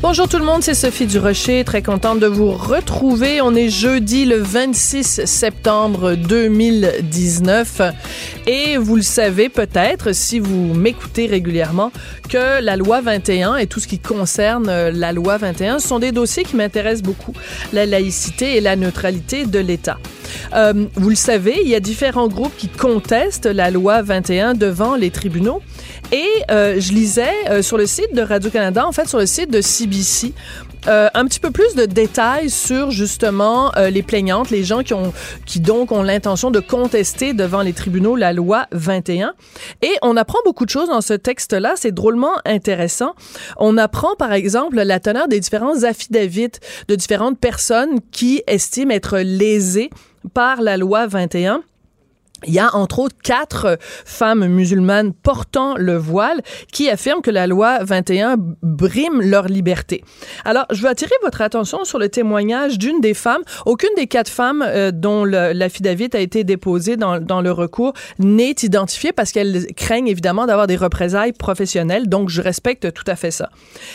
Bonjour tout le monde, c'est Sophie Durocher, très contente de vous retrouver. On est jeudi le 26 septembre 2019 et vous le savez peut-être si vous m'écoutez régulièrement que la loi 21 et tout ce qui concerne euh, la loi 21 sont des dossiers qui m'intéressent beaucoup, la laïcité et la neutralité de l'État. Euh, vous le savez, il y a différents groupes qui contestent la loi 21 devant les tribunaux. Et euh, je lisais euh, sur le site de Radio-Canada, en fait sur le site de CBC, euh, un petit peu plus de détails sur justement euh, les plaignantes, les gens qui ont qui donc ont l'intention de contester devant les tribunaux la loi 21. Et on apprend beaucoup de choses dans ce texte-là, c'est drôlement intéressant. On apprend par exemple la teneur des différents affidavits de différentes personnes qui estiment être lésées par la loi 21. Il y a entre autres quatre femmes musulmanes portant le voile qui affirment que la loi 21 brime leur liberté. Alors, je veux attirer votre attention sur le témoignage d'une des femmes. Aucune des quatre femmes euh, dont l'affidavit a été déposé dans, dans le recours n'est identifiée parce qu'elles craignent évidemment d'avoir des représailles professionnelles. Donc, je respecte tout à fait ça.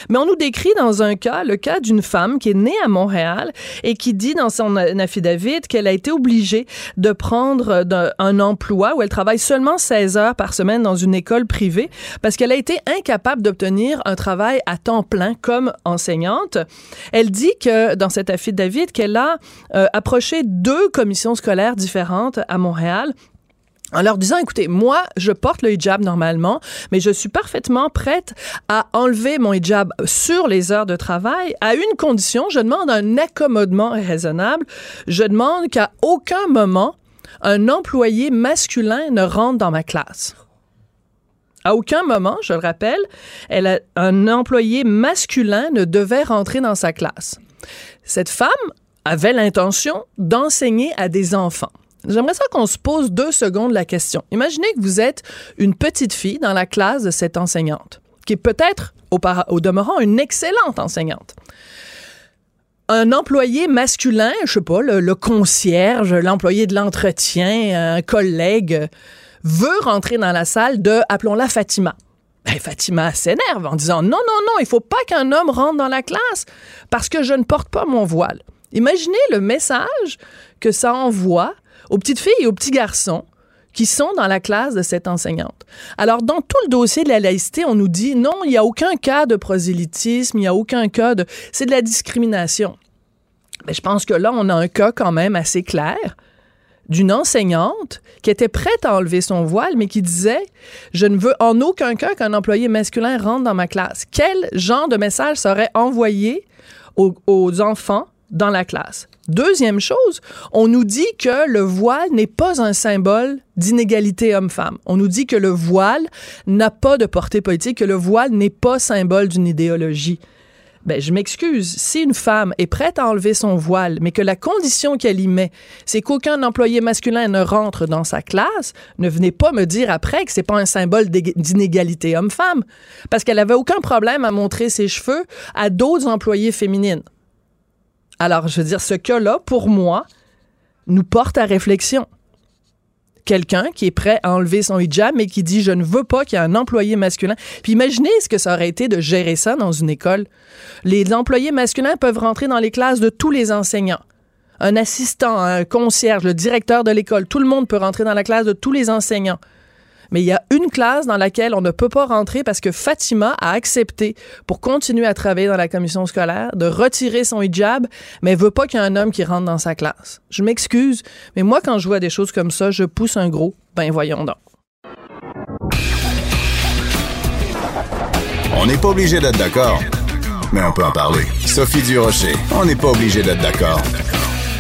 Mais on nous décrit dans un cas, le cas d'une femme qui est née à Montréal et qui dit dans son affidavit qu'elle a été obligée de prendre un un emploi où elle travaille seulement 16 heures par semaine dans une école privée parce qu'elle a été incapable d'obtenir un travail à temps plein comme enseignante. Elle dit que dans cet affidavit qu'elle a euh, approché deux commissions scolaires différentes à Montréal en leur disant, écoutez, moi, je porte le hijab normalement, mais je suis parfaitement prête à enlever mon hijab sur les heures de travail à une condition, je demande un accommodement raisonnable, je demande qu'à aucun moment un employé masculin ne rentre dans ma classe. À aucun moment, je le rappelle, elle un employé masculin ne devait rentrer dans sa classe. Cette femme avait l'intention d'enseigner à des enfants. J'aimerais ça qu'on se pose deux secondes la question. Imaginez que vous êtes une petite fille dans la classe de cette enseignante, qui est peut-être au demeurant une excellente enseignante un employé masculin, je sais pas, le, concierge, l'employé de l'entretien, un collègue, veut rentrer dans la salle de, appelons-la Fatima. Ben, Fatima s'énerve en disant non, non, non, il faut pas qu'un homme rentre dans la classe parce que je ne porte pas mon voile. Imaginez le message que ça envoie aux petites filles et aux petits garçons qui sont dans la classe de cette enseignante. Alors, dans tout le dossier de la laïcité, on nous dit non, il n'y a aucun cas de prosélytisme, il n'y a aucun cas de... C'est de la discrimination. Mais je pense que là, on a un cas quand même assez clair d'une enseignante qui était prête à enlever son voile, mais qui disait Je ne veux en aucun cas qu'un employé masculin rentre dans ma classe. Quel genre de message serait envoyé aux, aux enfants dans la classe? Deuxième chose, on nous dit que le voile n'est pas un symbole d'inégalité homme-femme. On nous dit que le voile n'a pas de portée politique, que le voile n'est pas symbole d'une idéologie. Ben, je m'excuse. Si une femme est prête à enlever son voile, mais que la condition qu'elle y met, c'est qu'aucun employé masculin ne rentre dans sa classe, ne venez pas me dire après que c'est pas un symbole d'inégalité homme-femme. Parce qu'elle avait aucun problème à montrer ses cheveux à d'autres employés féminines. Alors, je veux dire, ce cas-là, pour moi, nous porte à réflexion. Quelqu'un qui est prêt à enlever son hijab, mais qui dit je ne veux pas qu'il y ait un employé masculin. Puis imaginez ce que ça aurait été de gérer ça dans une école. Les employés masculins peuvent rentrer dans les classes de tous les enseignants. Un assistant, un concierge, le directeur de l'école, tout le monde peut rentrer dans la classe de tous les enseignants mais il y a une classe dans laquelle on ne peut pas rentrer parce que Fatima a accepté, pour continuer à travailler dans la commission scolaire, de retirer son hijab, mais veut pas qu'il y ait un homme qui rentre dans sa classe. Je m'excuse, mais moi, quand je vois des choses comme ça, je pousse un gros. Ben voyons donc. On n'est pas obligé d'être d'accord, mais on peut en parler. Sophie Durocher, on n'est pas obligé d'être d'accord.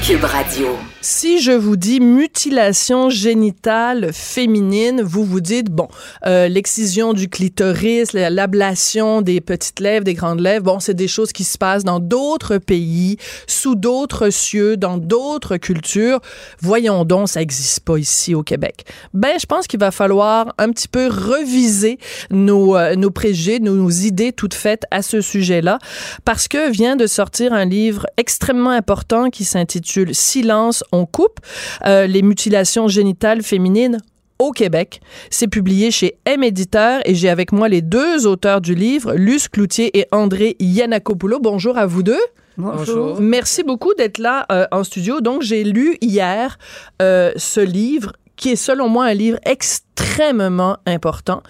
Cube Radio. Si je vous dis mutilation génitale féminine, vous vous dites, bon, euh, l'excision du clitoris, l'ablation des petites lèvres, des grandes lèvres, bon, c'est des choses qui se passent dans d'autres pays, sous d'autres cieux, dans d'autres cultures. Voyons donc, ça n'existe pas ici au Québec. Ben, je pense qu'il va falloir un petit peu reviser nos, euh, nos préjugés, nos, idées toutes faites à ce sujet-là, parce que vient de sortir un livre extrêmement important qui s'intitule Silence on coupe euh, les mutilations génitales féminines au Québec. C'est publié chez M Éditeur et j'ai avec moi les deux auteurs du livre, Luce Cloutier et André Yanakopoulos. Bonjour à vous deux. Bonjour. Merci beaucoup d'être là euh, en studio. Donc, j'ai lu hier euh, ce livre qui est selon moi un livre extrêmement important.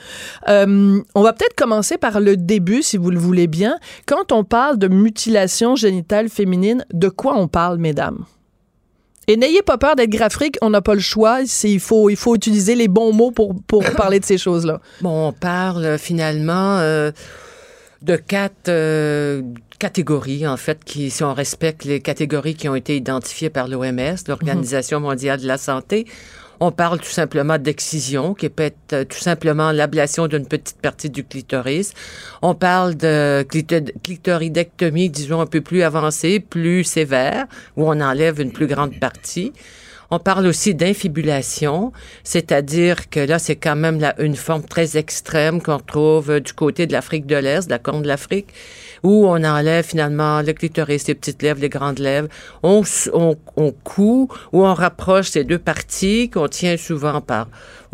on va peut-être commencer par le début, si vous le voulez bien. Quand on parle de mutilation génitale féminine, de quoi on parle, mesdames? Et n'ayez pas peur d'être graphique, on n'a pas le choix. Il faut, il faut utiliser les bons mots pour, pour parler de ces choses-là. Bon, on parle euh, finalement euh, de quatre euh, catégories, en fait, qui, si on respecte les catégories qui ont été identifiées par l'OMS, l'Organisation mondiale de la santé, on parle tout simplement d'excision, qui peut être euh, tout simplement l'ablation d'une petite partie du clitoris. On parle de clitoridectomie, disons, un peu plus avancée, plus sévère, où on enlève une plus grande partie. On parle aussi d'infibulation, c'est-à-dire que là, c'est quand même une forme très extrême qu'on trouve du côté de l'Afrique de l'Est, de la Corne de l'Afrique, où on enlève finalement le clitoris, les petites lèvres, les grandes lèvres. On, on, on coud ou on rapproche ces deux parties qu'on tient souvent par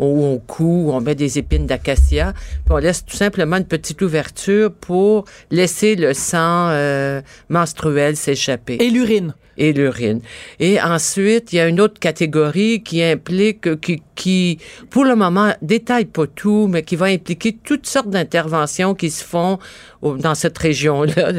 où on coud, où on met des épines d'acacia, puis on laisse tout simplement une petite ouverture pour laisser le sang euh, menstruel s'échapper. Et l'urine et l'urine. Et ensuite, il y a une autre catégorie qui implique, qui, qui, pour le moment, détaille pas tout, mais qui va impliquer toutes sortes d'interventions qui se font dans cette région-là,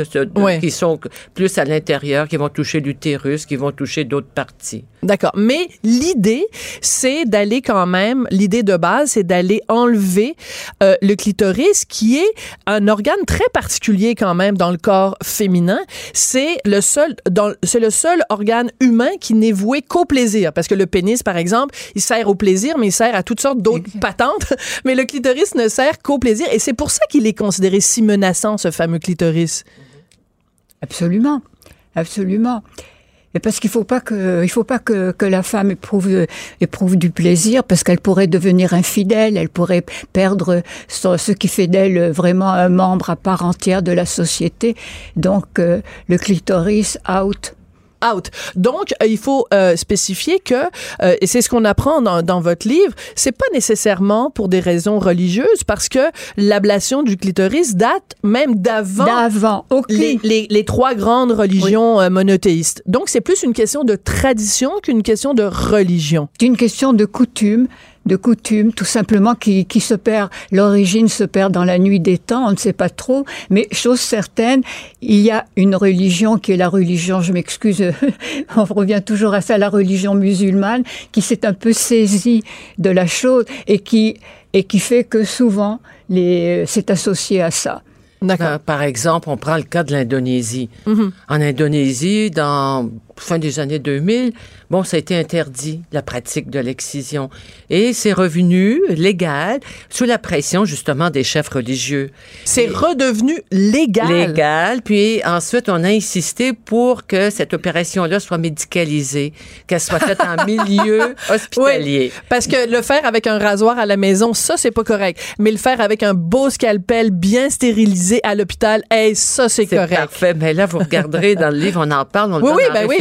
qui sont plus à l'intérieur, qui vont toucher l'utérus, qui vont toucher d'autres parties. D'accord. Mais l'idée, c'est d'aller quand même, l'idée de base, c'est d'aller enlever euh, le clitoris, qui est un organe très particulier quand même dans le corps féminin. C'est le seul, c'est le seul organe humain qui n'est voué qu'au plaisir. Parce que le pénis, par exemple, il sert au plaisir, mais il sert à toutes sortes d'autres patentes. Mais le clitoris ne sert qu'au plaisir. Et c'est pour ça qu'il est considéré si menaçant, ce fameux clitoris. Absolument. Absolument. Et parce qu'il faut pas que, il faut pas que, que la femme éprouve, éprouve du plaisir parce qu'elle pourrait devenir infidèle, elle pourrait perdre ce, qui fait d'elle vraiment un membre à part entière de la société. Donc, euh, le clitoris out out. Donc, euh, il faut euh, spécifier que, euh, et c'est ce qu'on apprend dans, dans, votre livre, c'est pas nécessairement pour des raisons religieuses, parce que l'ablation du clitoris date même d'avant d'avant les, les, les, trois grandes religions monothéistes. Donc, c'est plus une question de tradition qu'une question de religion. C'est une question de coutume de coutume, tout simplement, qui, qui se perd. L'origine se perd dans la nuit des temps, on ne sait pas trop, mais chose certaine, il y a une religion qui est la religion, je m'excuse, on revient toujours à ça, la religion musulmane, qui s'est un peu saisie de la chose et qui, et qui fait que souvent, les, c'est associé à ça. D'accord. Par exemple, on prend le cas de l'Indonésie. Mm-hmm. En Indonésie, dans fin des années 2000, bon, ça a été interdit, la pratique de l'excision. Et c'est revenu légal sous la pression, justement, des chefs religieux. C'est redevenu légal. Légal. Puis ensuite, on a insisté pour que cette opération-là soit médicalisée, qu'elle soit faite en milieu hospitalier. Oui, parce que le faire avec un rasoir à la maison, ça, c'est pas correct. Mais le faire avec un beau scalpel bien stérilisé à l'hôpital, hey, ça, c'est correct. Parfait. Mais là, vous regarderez dans le livre, on en parle, on le oui, ben oui,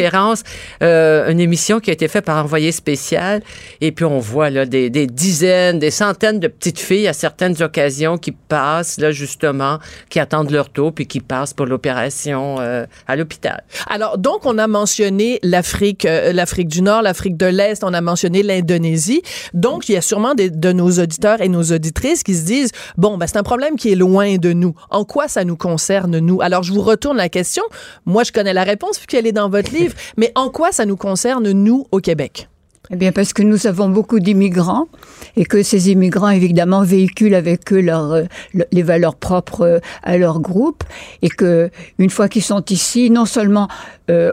euh, une émission qui a été faite par envoyé spécial, et puis on voit là des, dizaines, des centaines de petites filles à certaines occasions qui passent là justement, qui attendent leur tour, puis qui passent pour l'opération euh, à l'hôpital. Alors donc on a mentionné l'Afrique, euh, l'Afrique du Nord, l'Afrique de l'Est, on a mentionné l'Indonésie. Donc il y a sûrement des, de nos auditeurs et nos auditrices qui se disent bon ben c'est un problème qui est loin de nous. En quoi ça nous concerne nous? Alors je vous retourne la question. Moi je connais la réponse puisqu'elle est dans votre livre. Mais en quoi ça nous concerne, nous, au Québec? Eh bien, parce que nous avons beaucoup d'immigrants et que ces immigrants, évidemment, véhiculent avec eux euh, les valeurs propres euh, à leur groupe et que une fois qu'ils sont ici, non seulement euh,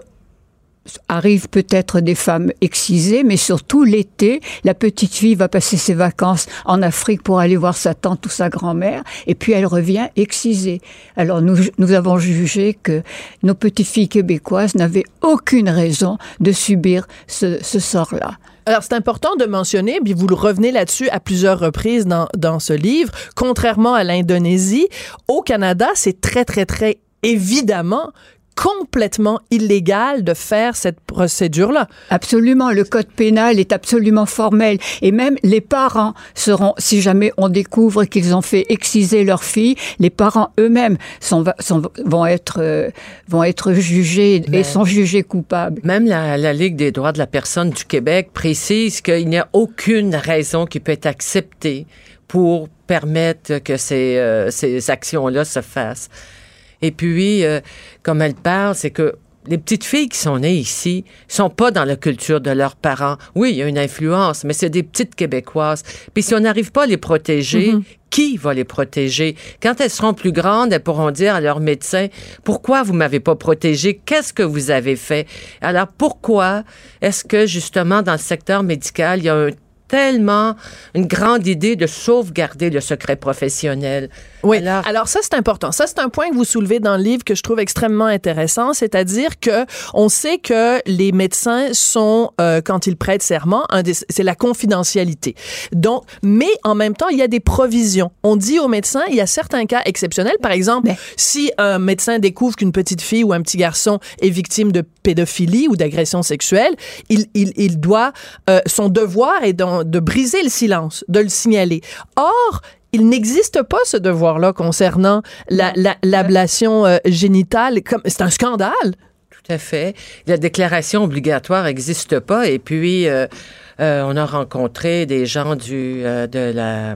arrivent peut-être des femmes excisées, mais surtout l'été, la petite fille va passer ses vacances en Afrique pour aller voir sa tante ou sa grand-mère, et puis elle revient excisée. Alors nous, nous avons jugé que nos petites filles québécoises n'avaient aucune raison de subir ce, ce sort-là. Alors, c'est important de mentionner, puis vous le revenez là-dessus à plusieurs reprises dans, dans ce livre, contrairement à l'Indonésie, au Canada, c'est très, très, très évidemment complètement illégal de faire cette procédure-là. Absolument, le code pénal est absolument formel et même les parents seront, si jamais on découvre qu'ils ont fait exciser leur fille, les parents eux-mêmes sont, sont, vont être euh, vont être jugés et sont jugés coupables. Même la, la Ligue des droits de la personne du Québec précise qu'il n'y a aucune raison qui peut être acceptée pour permettre que ces, euh, ces actions-là se fassent. Et puis, euh, comme elle parle, c'est que les petites filles qui sont nées ici sont pas dans la culture de leurs parents. Oui, il y a une influence, mais c'est des petites québécoises. Puis si on n'arrive pas à les protéger, Mhm. qui va les protéger? Quand elles seront plus grandes, elles pourront dire à leur médecin "Pourquoi vous m'avez pas protégé Qu'est-ce que vous avez fait Alors pourquoi est-ce que justement dans le secteur médical, il y a un tellement une grande idée de sauvegarder le secret professionnel? Oui. Alors- Alors, ça c'est important. Ça c'est un point que vous soulevez dans le livre que je trouve extrêmement intéressant, c'est-à-dire que on sait que les médecins sont euh, quand ils prêtent serment, c'est la confidentialité. Donc, mais en même temps, il y a des provisions. On dit aux médecins, il y a certains cas exceptionnels. Par exemple, Mais- si un médecin découvre qu'une petite fille ou un petit garçon est victime de pédophilie ou d'agression sexuelle, il, il, il doit, euh, son devoir est d'en- de briser le silence, de le signaler. Or, il n'existe pas ce devoir-là concernant la- la- l'ablation euh, génitale. C'est un scandale. Tout à fait. La déclaration obligatoire n'existe pas. Et puis, euh, euh, on a rencontré des gens du, de la...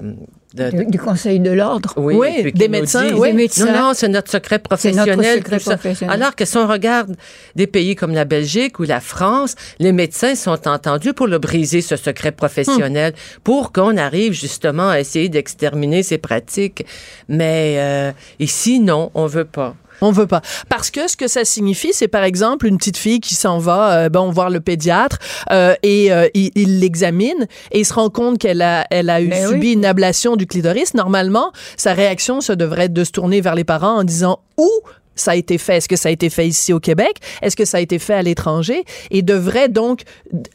de- Du, du Conseil de l'ordre. oui, Oui, des médecins, disent, oui. Des médecins. Non, non, c'est notre secret professionnel. notre secret tout ça. professionnel. Alors que si on regarde des pays comme la Belgique ou la France, les médecins sont entendus pour le briser, ce secret professionnel, pour qu'on arrive justement à essayer d'exterminer ces pratiques. Mais euh, ici, non, on veut pas. On veut pas. Parce que ce que ça signifie, c'est par exemple une petite fille qui s'en va, euh, bon, voir le pédiatre euh, et euh, il l'examine et il se rend compte qu'elle a, elle a eu Ben subi oui. une ablation du clitoris. Normalement, sa réaction, ça devrait être de se tourner vers les parents en disant où ça a été fait? Est-ce que ça a été fait ici au Québec? Est-ce que ça a été fait à l'étranger? Et devrait donc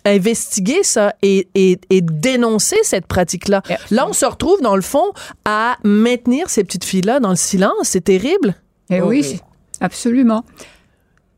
investiguer ça et, et, et dénoncer cette pratique-là. Là, on se retrouve, dans le fond, à maintenir ces petites filles-là dans le silence. C'est terrible. Et Oh oui, oui. c'est- absolument.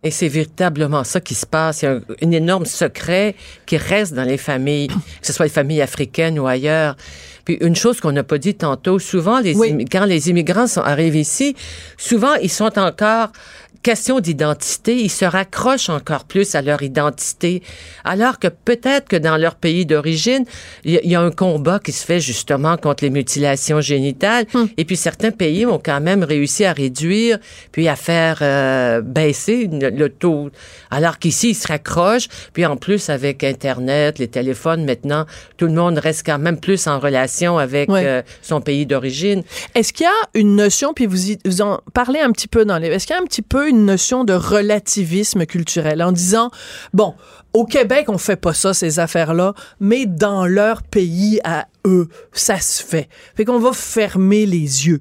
Et c'est véritablement ça qui se passe. Il y a un, un énorme secret qui reste dans les familles, que ce soit les familles africaines ou ailleurs. Puis une chose qu'on n'a pas dit tantôt, souvent les Oui. immi- quand les immigrants sont, arrivent ici, souvent ils sont encore question d'identité, ils se raccrochent encore plus à leur identité, alors que peut-être que dans leur pays d'origine, il y, a- il y a un combat qui se fait justement contre les mutilations génitales, et puis certains pays ont quand même réussi à réduire, puis à faire euh, baisser le, taux, alors qu'ici ils se raccrochent, puis en plus avec Internet, les téléphones maintenant, tout le monde reste quand même plus en relation avec euh, son pays d'origine. Est-ce qu'il y a une notion, puis vous, y- vous en parlez un petit peu dans les... Est-ce qu'il y a un petit peu une notion de relativisme culturel en disant, bon, au Québec, on fait pas ça, ces affaires-là, mais dans leur pays à eux, ça se fait. Fait qu'on va fermer les yeux.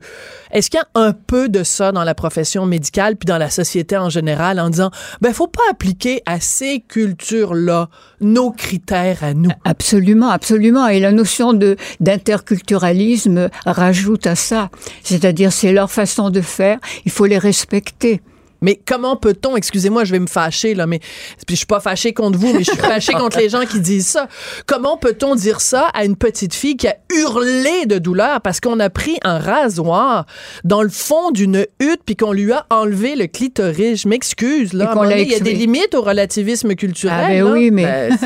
Est-ce qu'il y a un peu de ça dans la profession médicale puis dans la société en général en disant, ben, faut pas appliquer à ces cultures-là nos critères à nous? Absolument, absolument. Et la notion de d'interculturalisme rajoute à ça. C'est-à-dire, c'est leur façon de faire. Il faut les respecter. Mais comment peut-on, excusez-moi, je vais me fâcher là, mais puis je suis pas fâché contre vous, mais je suis fâché contre les gens qui disent ça. Comment peut-on dire ça à une petite fille qui a hurlé de douleur parce qu'on a pris un rasoir dans le fond d'une hutte puis qu'on lui a enlevé le clitoris? Je m'excuse là. Il y a des limites au relativisme culturel. Ah ben là. oui, mais Ben,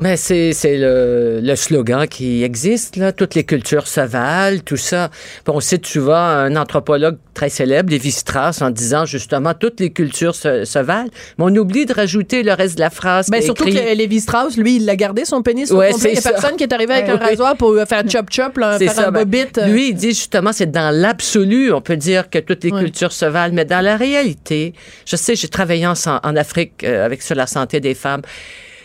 Mais c'est c'est le, le slogan qui existe, là. Toutes les cultures se valent, tout ça. Puis on cite souvent un anthropologue très célèbre, Lévi-Strauss, en disant justement toutes les cultures se, se valent. Mais on oublie de rajouter le reste de la phrase. Ben, qui est surtout écrit. que Lévi Strauss, lui, il l'a gardé son pénis Ouais. Il y a ça. personne qui est arrivé avec un Ouais, oui. rasoir pour faire chop-chop, là, faire ça. un ben, bobit. euh. Lui, il dit justement, c'est dans l'absolu, on peut dire que toutes les Ouais. cultures se valent, mais dans la réalité, je sais, j'ai travaillé en Afrique euh, avec sur la santé des femmes.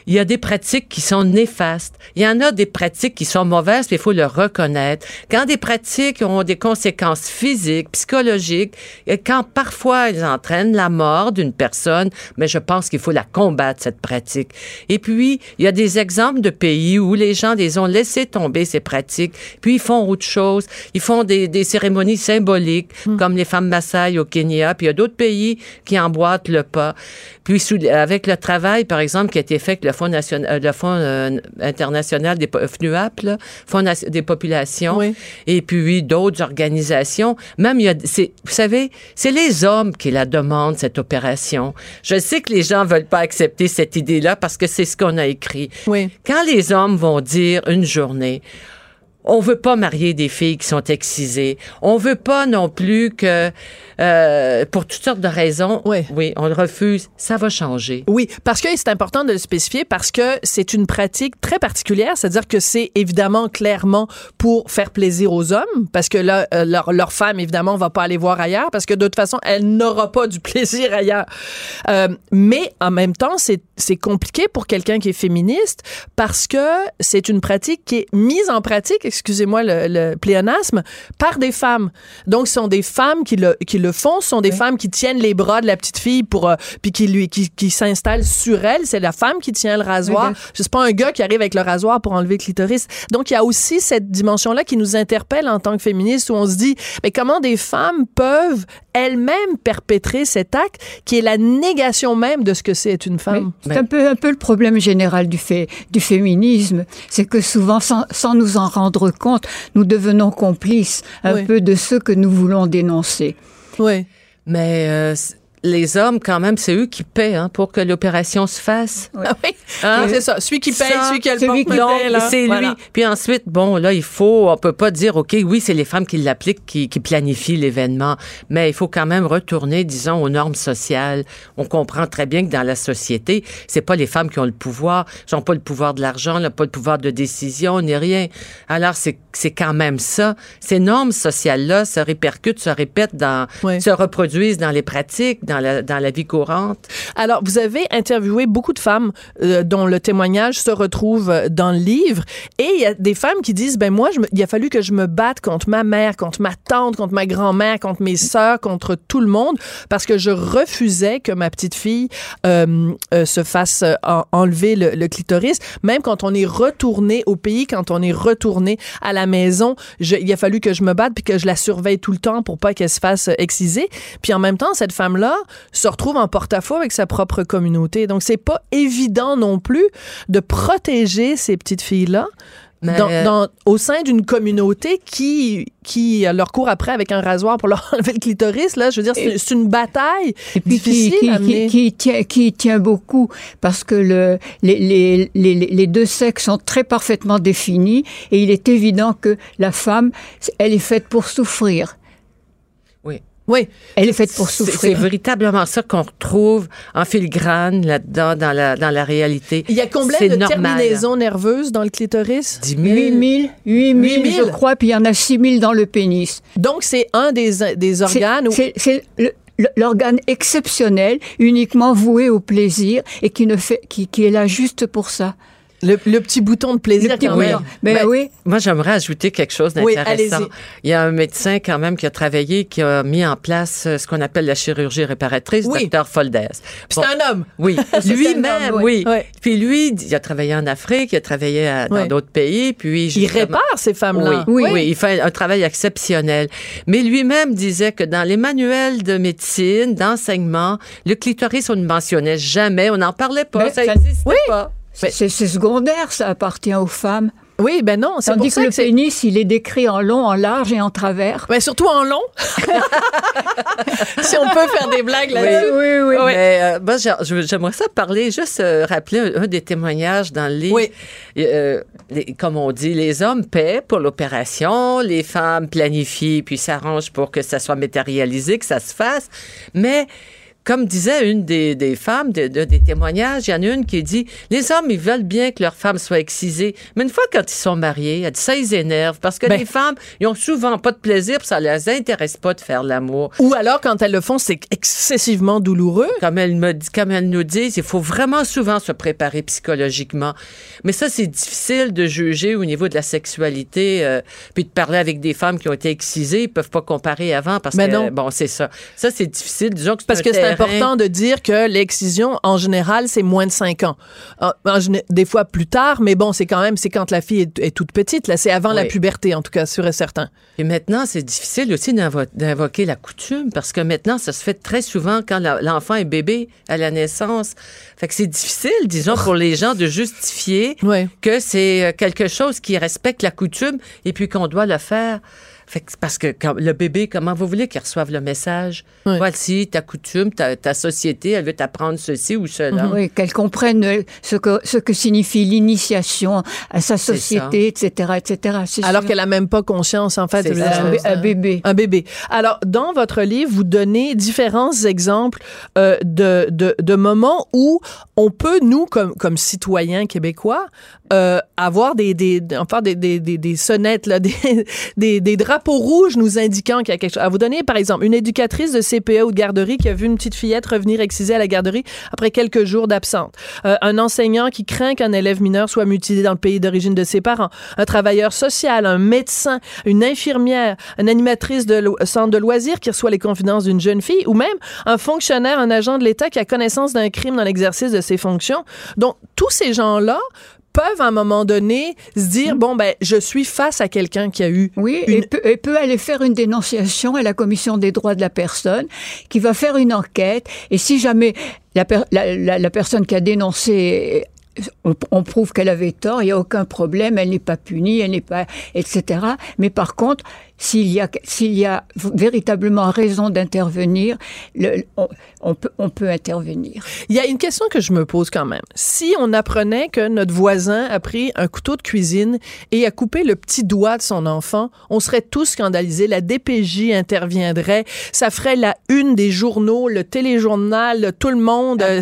Il y a des pratiques qui sont néfastes. Il y en a des pratiques qui sont mauvaises, mais il faut le reconnaître. Quand des pratiques ont des conséquences physiques, psychologiques, et quand parfois elles entraînent la mort d'une personne, mais je pense qu'il faut la combattre, cette pratique. Et puis, il y a des exemples de pays où les gens les ont laissé tomber ces pratiques, puis ils font autre chose. Ils font des, des cérémonies symboliques, comme les femmes Maasai au Kenya, puis il y a d'autres pays qui emboîtent le pas. Puis, sous- avec le travail, par exemple, qui a été fait avec le Fonds, national, euh, le Fonds euh, international des po- FNUAP, là, Fonds des populations, Oui. et puis d'autres organisations. Même, il y a, vous savez, c'est les hommes qui la demandent, cette opération. Je sais que les gens veulent pas accepter cette idée-là parce que c'est ce qu'on a écrit. Oui. Quand les hommes vont dire une journée, on veut pas marier des filles qui sont excisées. On veut pas non plus que, euh, pour toutes sortes de raisons, Oui. oui, on le refuse. Ça va changer. Oui, parce que c'est important de le spécifier parce que c'est une pratique très particulière, c'est-à-dire que c'est évidemment clairement pour faire plaisir aux hommes, parce que là, euh, leur, leur femme, évidemment, va pas aller voir ailleurs, parce que de toute façon, elle n'aura pas du plaisir ailleurs. Euh, mais en même temps, c'est c'est compliqué pour quelqu'un qui est féministe parce que c'est une pratique qui est mise en pratique, excusez-moi le, le pléonasme, par des femmes. Donc, ce sont des femmes qui le, qui le font, ce sont des femmes qui tiennent les bras de la petite fille pour, euh, puis qui lui, qui, qui s'installent sur elle. C'est la femme qui tient le rasoir. Oui, C'est pas un gars qui arrive avec le rasoir pour enlever le clitoris. Donc, il y a aussi cette dimension-là qui nous interpelle en tant que féministes où on se dit, mais comment des femmes peuvent elles-mêmes perpétrer cet acte qui est la négation même de ce que c'est être une femme? C'est un peu, un peu le problème général du, fait, du féminisme. C'est que souvent, sans, sans nous en rendre compte, nous devenons complices un Oui. peu de ceux que nous voulons dénoncer. Oui. Mais euh, les hommes, quand même, c'est eux qui paient hein, pour que l'opération se fasse. Ah oui, Hein? c'est ça. Celui qui paye, Ça, celui qui a le celui qui c'est Voilà. lui. Puis ensuite, bon, là, il faut, on peut pas dire, OK, oui, c'est les femmes qui l'appliquent, qui, qui planifient l'événement, mais il faut quand même retourner, disons, aux normes sociales. On comprend très bien que dans la société, c'est pas les femmes qui ont le pouvoir, ils n'ont pas le pouvoir de l'argent, pas le pouvoir de décision, ni rien. Alors, c'est, c'est quand même ça. Ces normes sociales-là se répercutent, se répètent dans, se reproduisent dans les pratiques, dans dans la vie courante. Alors, vous avez interviewé beaucoup de femmes euh, dont le témoignage se retrouve dans le livre. Et il y a des femmes qui disent, ben moi, il a fallu que je me batte contre ma mère, contre ma tante, contre ma grand-mère, contre mes sœurs, contre tout le monde, parce que je refusais que ma petite fille euh, euh, se fasse en- enlever le, clitoris. Même quand on est retourné au pays, quand on est retourné à la maison, il a fallu que je me batte puis que je la surveille tout le temps pour pas qu'elle se fasse exciser. Puis en même temps, cette femme-là se retrouve en porte-à-faux avec sa propre communauté. Donc c'est pas évident non plus de protéger ces petites filles-là. Mais- Dans, dans- au sein d'une communauté qui, qui euh, leur court après avec un rasoir pour leur enlever le clitoris, là, je veux dire, c'est c'est une bataille Et puis qui, difficile qui, tient, qui tient beaucoup parce que le, les, les, les, les deux sexes sont très parfaitement définis et il est évident que la femme, elle est faite pour souffrir. Oui. Elle est faite pour C'est c'est souffrir. véritablement ça qu'on retrouve en filigrane là-dedans, dans la, dans la réalité. il y a combien de normal. terminaisons nerveuses dans le clitoris? 10 000. 8000, 8000, 8000. je crois, puis il y en a 6000 dans le pénis. Donc c'est un des, des organes où C'est l'organe exceptionnel, uniquement voué au plaisir et qui ne fait, qui, qui est là juste pour ça. Le, le petit bouton de plaisir quand bouton. même. Ben Ben, oui. Moi, j'aimerais ajouter quelque chose Oui, d'intéressant. allez-y. Il y a un médecin quand même qui a travaillé, qui a mis en place euh, ce qu'on appelle la chirurgie réparatrice, Oui. Dr. Folders. Puis Bon, C'est un homme. Oui, lui-même, oui. Puis lui, il a travaillé en Afrique, il a travaillé à- dans d'autres pays, puis Il répare ces femmes-là. Oui, Oui. oui. il fait un travail exceptionnel. Mais lui-même disait que dans les manuels de médecine, d'enseignement, le clitoris, on ne mentionnait jamais, on n'en parlait pas, Mais ça ça- n'existait Oui. pas. C'est c'est secondaire, ça appartient aux femmes. Oui, ben non, c'est pour Tandis ça que que le pénis, il est décrit en long, en large et en travers. Ben, surtout en long. si on peut faire des blagues là-dessus. oui, oui. Ouais. Mais euh, je- j'aimerais ça parler, juste euh, rappeler un, un des témoignages dans le livre. Oui. Euh, les- comme on dit, les hommes paient pour l'opération, les femmes planifient puis s'arrangent pour que ça soit matérialisé, que ça se fasse. Mais comme disait une des, des femmes de, de- des témoignages, il y en a une qui dit les hommes, ils veulent bien que leur femme soit excisée, mais une fois quand ils sont mariés, elle dit, ça les énerve parce que Ben. les femmes, ils ont souvent pas de plaisir, puis ça les intéresse pas de faire l'amour. Ou alors, quand elles le font, c'est excessivement douloureux. Comme elle, me dit, comme elle nous dit, il faut vraiment souvent se préparer psychologiquement. Mais ça, c'est difficile de juger au niveau de la sexualité, euh, puis de parler avec des femmes qui ont été excisées, ils peuvent pas comparer avant parce Mais que, non. bon, c'est ça. Ça, c'est difficile. Disons que Parce important de dire que l'excision, en général, c'est moins de 5 ans. En- en géné- des fois plus tard, mais bon, c'est quand même, c'est quand la fille est, est toute petite. Là, c'est avant la puberté, en tout cas, sûr et certain. Et maintenant, c'est difficile aussi d'invo- d'invoquer la coutume parce que maintenant, ça se fait très souvent quand l'enfant est bébé à la naissance. Fait que c'est difficile, disons, pour les gens de justifier que c'est euh, quelque chose qui respecte la coutume et puis qu'on doit le faire. Fait que, parce que quand, le bébé, comment vous voulez qu'il reçoive le message? Ouais. Voici ta coutume, ta, ta société, elle veut t'apprendre ceci ou cela. Oui, qu'elle comprenne euh, ce que, ce que signifie l'initiation à sa société, etc., etc. Alors qu'elle a même pas conscience, en fait. De un, un bébé. Un bébé. Alors, dans votre livre, vous donnez différents exemples euh, de, de, de moments où on peut, nous, comme, comme citoyens québécois, euh, avoir des, des, enfin, des, des, des, sonnettes, là, des, des, des drapeaux rouges nous indiquant qu'il y a quelque chose. À vous donner, par exemple, une éducatrice de CPE ou de garderie qui a vu une petite fillette revenir excisée à la garderie après quelques jours d'absence. Euh, un enseignant qui craint qu'un élève mineur soit mutilé dans le pays d'origine de ses parents. Un travailleur social, un médecin, une infirmière, une animatrice de centre de loisirs qui reçoit les confidences d'une jeune fille ou même un fonctionnaire, un agent de l'État qui a connaissance d'un crime dans l'exercice de ses fonctions. Donc, tous ces gens-là peuvent à un moment donné se dire bon ben je suis face à quelqu'un qui a eu Oui, une- et, peut, et peut aller faire une dénonciation à la Commission des droits de la personne, qui va faire une enquête. Et si jamais la, per- la, la- la personne qui a dénoncé, on, prouve qu'elle avait tort, il n'y a aucun problème, elle n'est pas punie, elle n'est pas, etc. Mais par contre, s'il y a, s'il y a véritablement raison d'intervenir, on, on peut, on peut intervenir. Il y a une question que je me pose quand même. Si on apprenait que notre voisin a pris un couteau de cuisine et a coupé le petit doigt de son enfant, on serait tous scandalisés. La DPJ interviendrait. Ça ferait la une des journaux, le téléjournal, tout le monde. euh,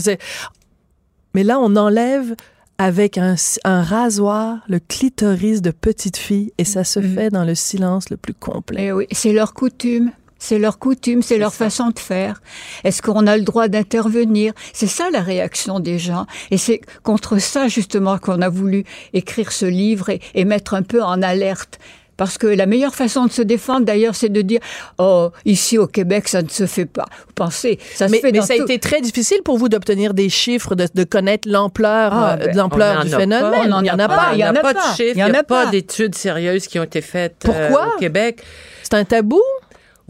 Mais là, on enlève avec un, un rasoir le clitoris de petite fille et ça se fait dans le silence le plus complet. Eh oui, c'est leur coutume. C'est leur coutume, c'est leur ça. façon de faire. Est-ce qu'on a le droit d'intervenir? C'est ça la réaction des gens. Et c'est contre ça justement qu'on a voulu écrire ce livre et, et mettre un peu en alerte. Parce que la meilleure façon de se défendre, d'ailleurs, c'est de dire oh ici au Québec ça ne se fait pas. Vous pensez ça se Mais, fait mais dans ça a été très difficile pour vous d'obtenir des chiffres, de, de connaître l'ampleur Ah, euh, ben, de l'ampleur du phénomène. pas, on en il y en a a pas. Il n'y a en a pas de chiffres, Il n'y a pas. d'études sérieuses qui ont été faites euh, Pourquoi? au Québec. C'est un tabou?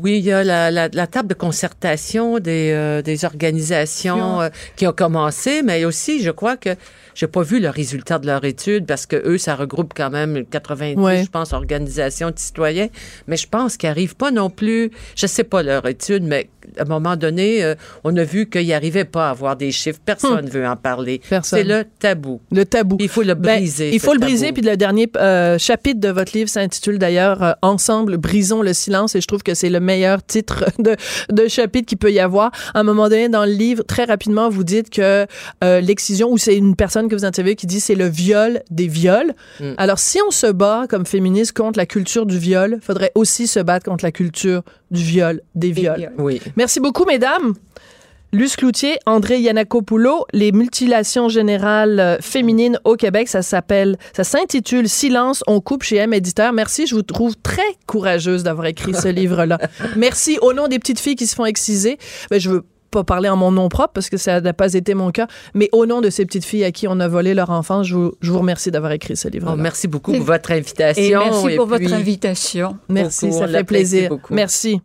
Oui, il y a la, la- la table de concertation des, euh, des organisations euh, qui ont commencé, mais aussi, je crois que j'ai pas vu le résultat de leur étude parce que eux, ça regroupe quand même 90, Ouais. je pense, organisations de citoyens. Mais je pense qu'ils n'arrivent pas non plus. Je sais pas leur étude, mais à un moment donné, euh, on a vu qu'ils n'arrivaient pas à avoir des chiffres. Personne ne veut en parler. Hmm. C'est le tabou. Le tabou. Il faut le Ben, briser. il faut le tabou. briser. Puis le dernier euh, chapitre de votre livre s'intitule d'ailleurs euh, Ensemble, brisons le silence. Et je trouve que c'est le meilleur titre de, de chapitre qu'il peut y avoir. À un moment donné, dans le livre, très rapidement, vous dites que l'excision, ou c'est une personne que vous interviewez qui dit c'est le viol des viols. Mm. Alors, si on se bat comme féministe contre la culture du viol, faudrait aussi se battre contre la culture du viol des viols. Oui. Merci beaucoup, mesdames. Luce Cloutier, André Yanakopoulos, les mutilations générales euh, féminines au Québec, ça s'appelle, ça s'intitule Silence, on coupe chez M Éditeur. Merci, je vous trouve très courageuse d'avoir écrit ce livre-là. Merci. Au nom des petites filles qui se font exciser, ben, je veux pas parler en mon nom propre parce que ça n'a pas été mon cas, mais au nom de ces petites filles à qui on a volé leur enfance, je vous, je vous remercie d'avoir écrit ce livre-là. Bon, merci beaucoup pour votre invitation. Et merci pour puis- votre invitation. Merci, beaucoup, ça fait plaisir. beaucoup. Merci.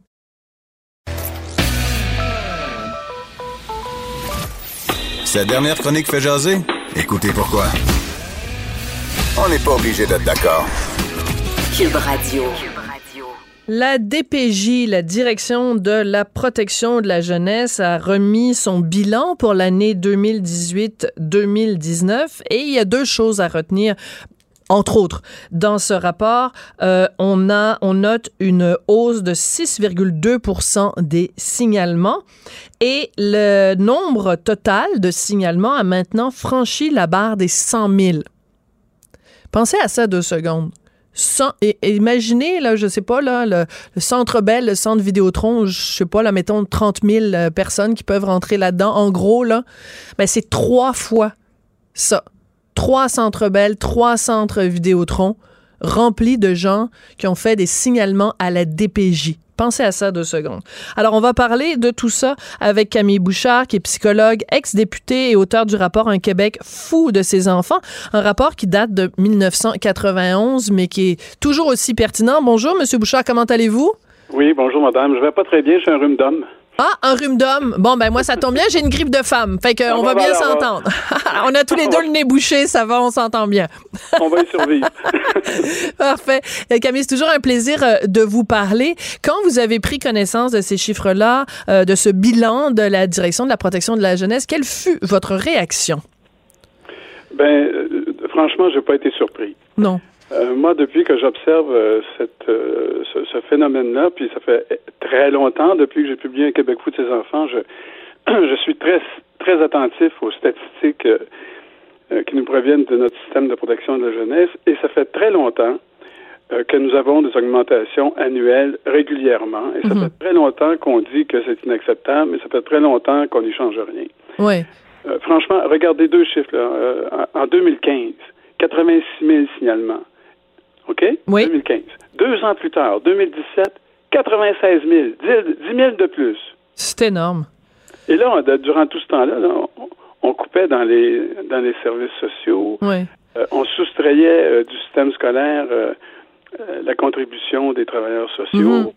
Cette dernière chronique fait jaser? Écoutez pourquoi. on n'est pas obligé d'être d'accord. Cube Radio. La DPJ, la Direction de la protection de la jeunesse, a remis son bilan pour l'année 2018-2019 et il y a deux choses à retenir. Entre autres, dans ce rapport, euh, on a, on note une hausse de 6,2% des signalements et le nombre total de signalements a maintenant franchi la barre des 100 000. Pensez à ça deux secondes. Imaginez, là, je sais pas, là, le, le centre Bell, le centre Vidéotron, je sais pas, là, mettons 30 000 euh, personnes qui peuvent rentrer là-dedans. En gros, là, ben, c'est trois fois ça. Trois centres Bell, trois centres Vidéotron remplis de gens qui ont fait des signalements à la DPJ. Pensez à ça deux secondes. Alors, on va parler de tout ça avec Camille Bouchard, qui est psychologue, ex-député et auteur du rapport Un Québec fou de ses enfants. Un rapport qui date de 1991, mais qui est toujours aussi pertinent. Bonjour, Monsieur Bouchard, comment allez-vous? Oui, bonjour madame. Je vais pas très bien, j'ai un rhume d'homme. Ah, un rhume d'homme. Bon, ben moi, ça tombe bien, j'ai une grippe de femme. Fait que Ah, on ben va bien va- s'entendre. on a tous les deux le nez bouché, ça va, on s'entend bien. On va y survivre. Parfait. Euh, Camille, c'est toujours un plaisir euh, de vous parler. Quand vous avez pris connaissance de ces chiffres-là, euh, de ce bilan de la direction de la protection de la jeunesse, quelle fut votre réaction? ben, euh, franchement, j'ai pas été surpris. Non. Euh, moi, depuis que j'observe euh, euh, ce, ce phénomène-là, puis ça fait très longtemps, depuis que j'ai publié un Québec fou de ses enfants, je, je suis très, très attentif aux statistiques qui nous proviennent de notre système de protection de la jeunesse, et ça fait très longtemps que nous avons des augmentations annuelles régulièrement, et ça Mhm. fait très longtemps qu'on dit que c'est inacceptable, mais ça fait très longtemps qu'on n'y change rien. Oui. Franchement, regardez deux chiffres. Là. En 2015, 86 000 signalements. OK? Oui. 2015. Deux ans plus tard, 2017, 96 000. 10, 10 000 de plus. C'est énorme. Et là, on- durant tout ce temps-là, là, on, on coupait dans les, dans les services sociaux. Oui. Euh, on soustrayait euh, du système scolaire euh, la contribution des travailleurs sociaux. Mhm.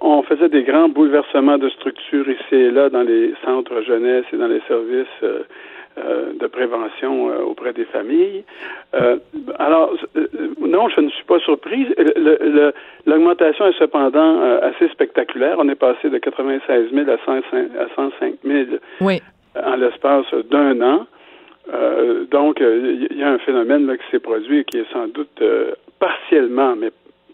On faisait des grands bouleversements de structures ici et là dans les centres jeunesse et dans les services euh, de prévention euh, auprès des familles. Euh, alors, non, je ne suis pas surprise. L'augmentation est cependant assez spectaculaire. On est passé de 96 000 à 105 à 105 000 Oui. en l'espace d'un an. Donc, il y a un phénomène là, qui s'est produit et qui est sans doute partiellement, mais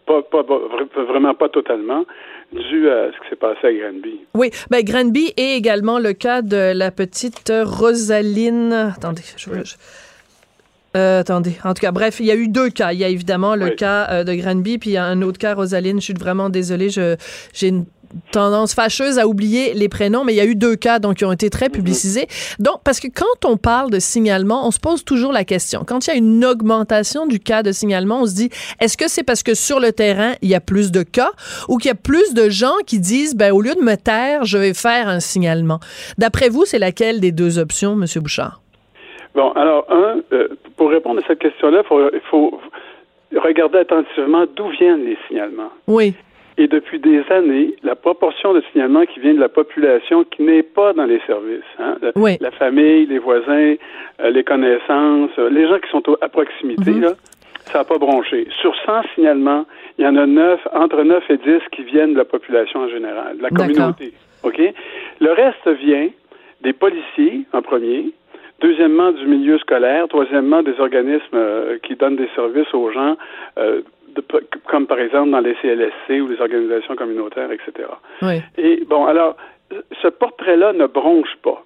pas, pas, pas- vra- vraiment pas totalement, dû à ce qui s'est passé à Granby. Oui. Ben, Granby est également le cas de la petite Rosaline. Attendez, je, je- Euh, attendez. En tout cas, bref, il y a eu deux cas. Il y a évidemment le Oui. cas euh, de Granby, puis il y a un autre cas, Rosaline. Je suis vraiment désolée. Je, j'ai une tendance fâcheuse à oublier les prénoms, mais il y a eu deux cas donc qui ont été très publicisés. Donc, parce que quand on parle de signalement, on se pose toujours la question. Quand il y a une augmentation du cas de signalement, on se dit, est-ce que c'est parce que sur le terrain, il y a plus de cas ou qu'il y a plus de gens qui disent, ben, au lieu de me taire, je vais faire un signalement? D'après vous, c'est laquelle des deux options, Monsieur Bouchard? Bon, alors, un, euh, pour répondre à cette question-là, faut- il faut regarder attentivement d'où viennent les signalements. Oui. Et depuis des années, la proportion de signalements qui vient de la population qui n'est pas dans les services, hein, la, Oui. la famille, les voisins, euh, les connaissances, euh, les gens qui sont à proximité, Mhm. là, ça n'a pas bronché. Sur 100 signalements, il y en a 9, entre 9 et 10 qui viennent de la population en général, de la communauté. OK? Le reste vient des policiers, en premier, deuxièmement du milieu scolaire, troisièmement des organismes euh, qui donnent des services aux gens, euh, de- comme par exemple dans les CLSC ou les organisations communautaires, etc. Oui. Et bon, alors, ce portrait-là ne bronche pas.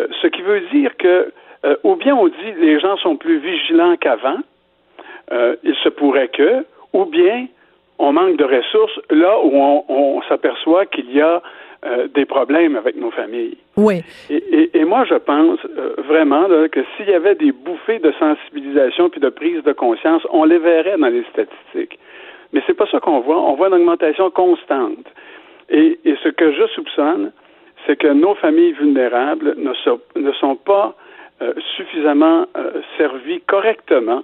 Euh, ce qui veut dire que, euh, ou bien on dit les gens sont plus vigilants qu'avant, euh, il se pourrait que, ou bien on manque de ressources là où on, on s'aperçoit qu'il y a euh, des problèmes avec nos familles. Oui. Et, et- et moi, je pense euh, vraiment là, que s'il y avait des bouffées de sensibilisation puis de prise de conscience, on les verrait dans les statistiques. Mais c'est pas ça qu'on voit. On voit une augmentation constante. Et, et ce que je soupçonne, c'est que nos familles vulnérables ne sont, ne sont pas euh, suffisamment servies correctement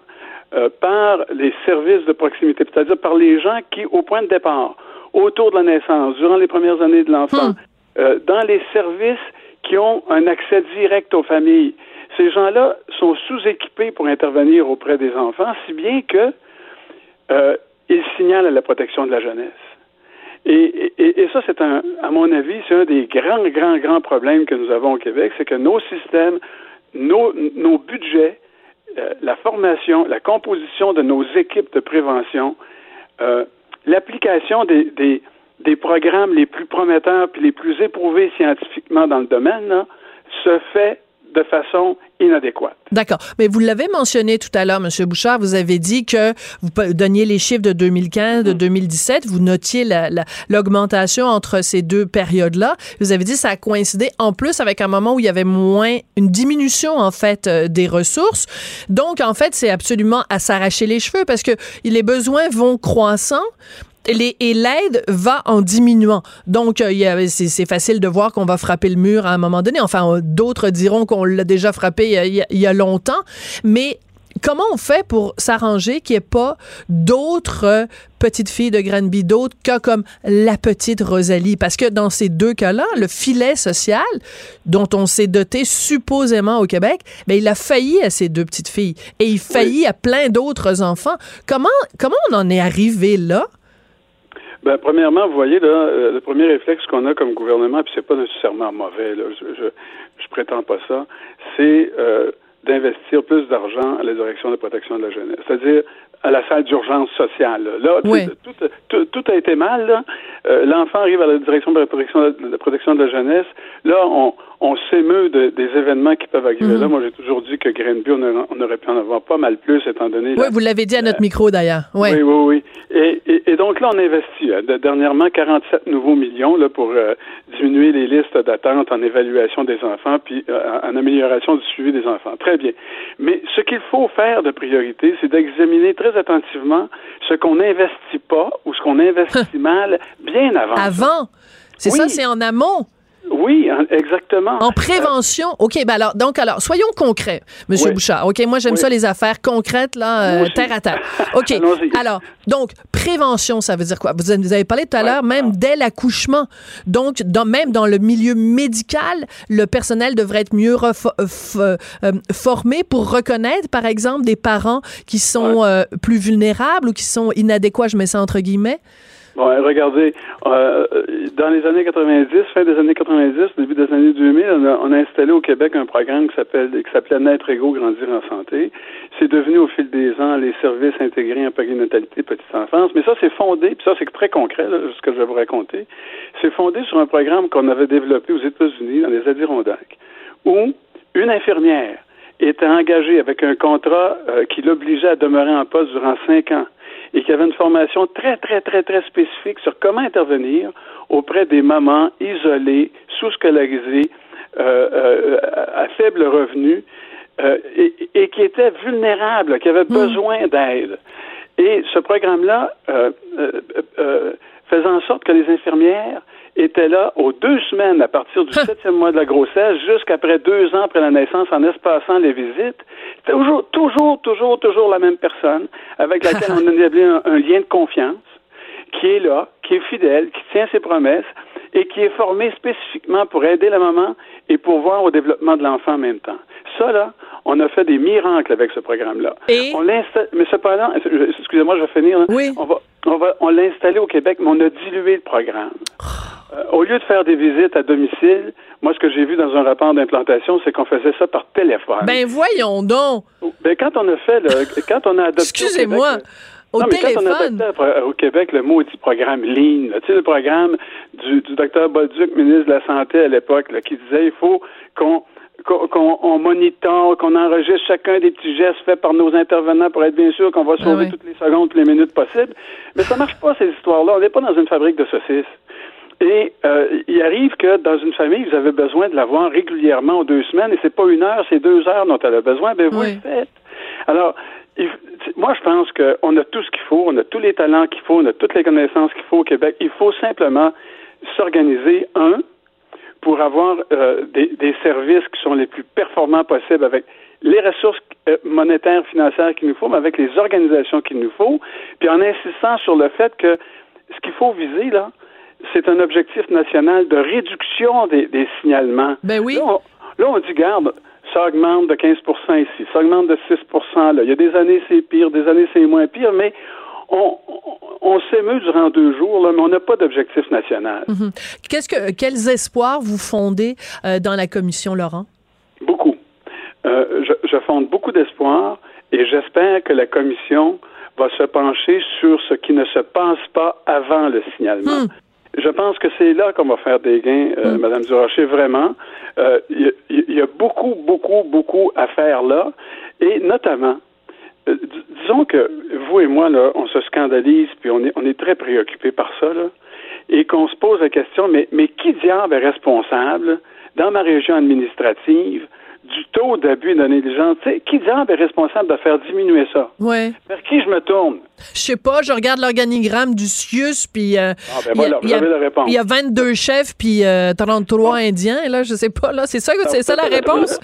par les services de proximité, c'est-à-dire par les gens qui, au point de départ, autour de la naissance, durant les premières années de l'enfant, Hmm. euh, dans les services qui ont un accès direct aux familles, Ces gens-là sont sous-équipés pour intervenir auprès des enfants, si bien que euh, ils signalent à la protection de la jeunesse. Et, et, et ça, c'est un, à mon avis, c'est un des grands, grands, grands problèmes que nous avons au Québec, c'est que nos systèmes, nos, nos budgets, euh, la formation, la composition de nos équipes de prévention, euh, l'application des, des, programmes les plus prometteurs puis les plus éprouvés scientifiquement dans le domaine se fait de façon inadéquate. D'accord. Mais vous l'avez mentionné tout à l'heure, M. Bouchard, vous avez dit que vous donniez les chiffres de 2015, de 2017, vous notiez l'augmentation entre ces deux périodes-là. Vous avez dit que ça a coïncidé en plus avec un moment où il y avait moins, une diminution en fait euh, des ressources. Donc, en fait, c'est absolument à s'arracher les cheveux parce que les besoins vont croissant et l'aide va en diminuant. Donc, euh, c'est facile de voir qu'on va frapper le mur à un moment donné. Enfin, d'autres diront qu'on l'a déjà frappé il y, a, longtemps. Mais comment on fait pour s'arranger qu'il n'y ait pas d'autres euh, petites filles de Granby, d'autres cas comme la petite Rosalie? Parce que dans ces deux cas-là, le filet social dont on s'est doté supposément au Québec, ben, il a failli à ces deux petites filles et il faillit à plein d'autres enfants. Comment, comment on en est arrivé là? Ben, premièrement, vous voyez, là, euh, le premier réflexe qu'on a comme gouvernement, puis c'est pas nécessairement mauvais, là, je, je, je prétends pas ça, c'est euh, d'investir plus d'argent à la direction de protection de la jeunesse. C'est-à-dire à la salle d'urgence sociale. Là, tout, tout, tout, a été mal. Là. Euh, l'enfant arrive à la direction de la protection de, la, protection de la jeunesse. Là, on, on s'émeut de, des événements qui peuvent arriver là. Mhm. Moi, j'ai toujours dit que Grenby, on, on, aurait pu en avoir pas mal plus, étant donné... Oui, vous l'avez dit à notre micro, d'ailleurs. Oui, oui, oui. Et, et, et, donc là, on investit. Hein, dernièrement, 47 nouveaux millions là, pour euh, diminuer les listes d'attente en évaluation des enfants, puis euh, en amélioration du suivi des enfants. Très bien. Mais ce qu'il faut faire de priorité, c'est d'examiner très attentivement ce qu'on n'investit pas ou ce qu'on investit mal bien avant. Avant? C'est ça, c'est en amont. Oui, exactement. En prévention. OK, ben alors, donc, alors, soyons concrets, Monsieur Bouchard. OK, moi, j'aime ça, les affaires concrètes, là, euh, terre à terre. OK. alors, donc, prévention, ça veut dire quoi? Vous, avez parlé tout à l'heure, même dès l'accouchement. Donc, dans, même dans le milieu médical, le personnel devrait être mieux euh, formé pour reconnaître, par exemple, des parents qui sont euh, plus vulnérables ou qui sont inadéquats, je mets ça entre guillemets. Bon, regardez, euh, dans les années 90, fin des années 90, début des années 2000, on a, installé au Québec un programme qui s'appelle qui s'appelait Naître égaux, grandir en santé. C'est devenu au fil des ans les services intégrés en périnatalité petite enfance. Mais ça, c'est fondé, puis ça, c'est très concret, là, ce que je vais vous raconter. C'est fondé sur un programme qu'on avait développé aux États-Unis, dans les Adirondacks, où une infirmière était engagée avec un contrat euh, qui l'obligeait à demeurer en poste durant cinq ans et qui avait une formation très, très, très, très spécifique sur comment intervenir auprès des mamans isolées, sous-scolarisées, euh, euh, à faible revenu, euh, et, et, qui étaient vulnérables, qui avaient hmm. besoin d'aide. Et ce programme-là faisait en sorte que les infirmières était là aux deux semaines à partir du septième mois de la grossesse jusqu'après deux ans après la naissance en espaçant les visites. Toujours, toujours, toujours, toujours la même personne avec laquelle on a établi un, lien de confiance qui est là, qui est fidèle, qui tient ses promesses et qui est formé spécifiquement pour aider la maman et pour voir au développement de l'enfant en même temps. Ça, là, on a fait des miracles avec ce programme-là. Et? On mais cependant, excusez-moi, je vais finir. Oui. On va, on va, on l'a installé au Québec, mais on a dilué le programme. Euh, au lieu de faire des visites à domicile, moi, ce que j'ai vu dans un rapport d'implantation, c'est qu'on faisait ça par téléphone. Ben voyons donc. Ben quand on a fait, le, quand on a adopté. Excusez-moi. Au non, téléphone. Mais quand on a adopté au Québec le maudit programme Lean, tu sais, le programme du, du docteur Bolduc, ministre de la Santé à l'époque, qui disait il faut qu'on qu'on on monitore, qu'on enregistre chacun des petits gestes faits par nos intervenants pour être bien sûr qu'on va ah sauver toutes les secondes, toutes les minutes possibles. Mais ça marche pas, ces histoires-là. On n'est pas dans une fabrique de saucisses. Et euh, il arrive que dans une famille, vous avez besoin de la voir régulièrement aux deux semaines, et c'est pas une heure, c'est deux heures dont elle a besoin, ben vous le faites. Alors, moi, je pense qu'on a tout ce qu'il faut, on a tous les talents qu'il faut, on a toutes les connaissances qu'il faut au Québec. Il faut simplement s'organiser, un, pour avoir euh, des, des, services qui sont les plus performants possibles avec les ressources euh, monétaires, financières qu'il nous faut, mais avec les organisations qu'il nous faut, puis en insistant sur le fait que ce qu'il faut viser, là, c'est un objectif national de réduction des, des signalements. Ben oui. Là, on, dit, garde, ça augmente de 15% ici, ça augmente de 6 là. Il y a des années, c'est pire, des années, c'est moins pire, mais on, on, s'émeut durant deux jours, là, mais on n'a pas d'objectif national. Mhm. Qu'est-ce que, quels espoirs vous fondez euh, dans la commission, Laurent? Beaucoup. Euh, je, je, fonde beaucoup d'espoirs et j'espère que la commission va se pencher sur ce qui ne se passe pas avant le signalement. Hmm. Je pense que c'est là qu'on va faire des gains, euh, hmm. Madame Durocher, vraiment. Euh, il y, a beaucoup, beaucoup, beaucoup à faire là, et notamment, euh, disons que vous et moi, là, on se scandalise, puis on est, on est très préoccupés par ça, là, et qu'on se pose la question, mais, mais qui diable est responsable dans ma région administrative du taux d'abus sais, qui diable est responsable de faire diminuer ça? Ouais. Vers qui je me tourne? Je sais pas, je regarde l'organigramme du CIUS, puis... Euh, ah, ben voilà. Il y a 22 chefs, puis euh, 33 Indiens, là, je sais pas, là, c'est ça, c'est ça la réponse?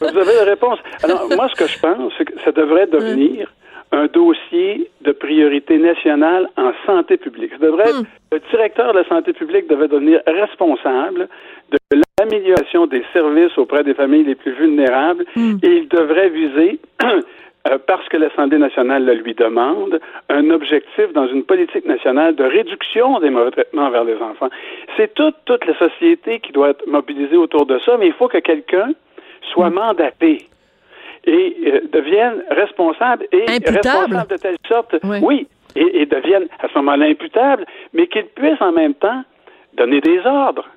vous avez la réponse. Alors, moi, ce que je pense, c'est que ça devrait devenir un dossier de priorité nationale en santé publique. Ça devrait hmm. le directeur de la santé publique devait devenir responsable de l'amélioration des services auprès des familles les plus vulnérables hmm. et il devrait viser euh, parce que l'Assemblée nationale le lui demande, un objectif dans une politique nationale de réduction des mauvais traitements vers les enfants. C'est toute, toute la société qui doit être mobilisée autour de ça, mais il faut que quelqu'un soit hmm. mandaté et euh, devienne responsable et responsable de telle sorte, oui, et, et devienne à ce moment-là imputable, mais qu'il puisse en même temps donner des ordres.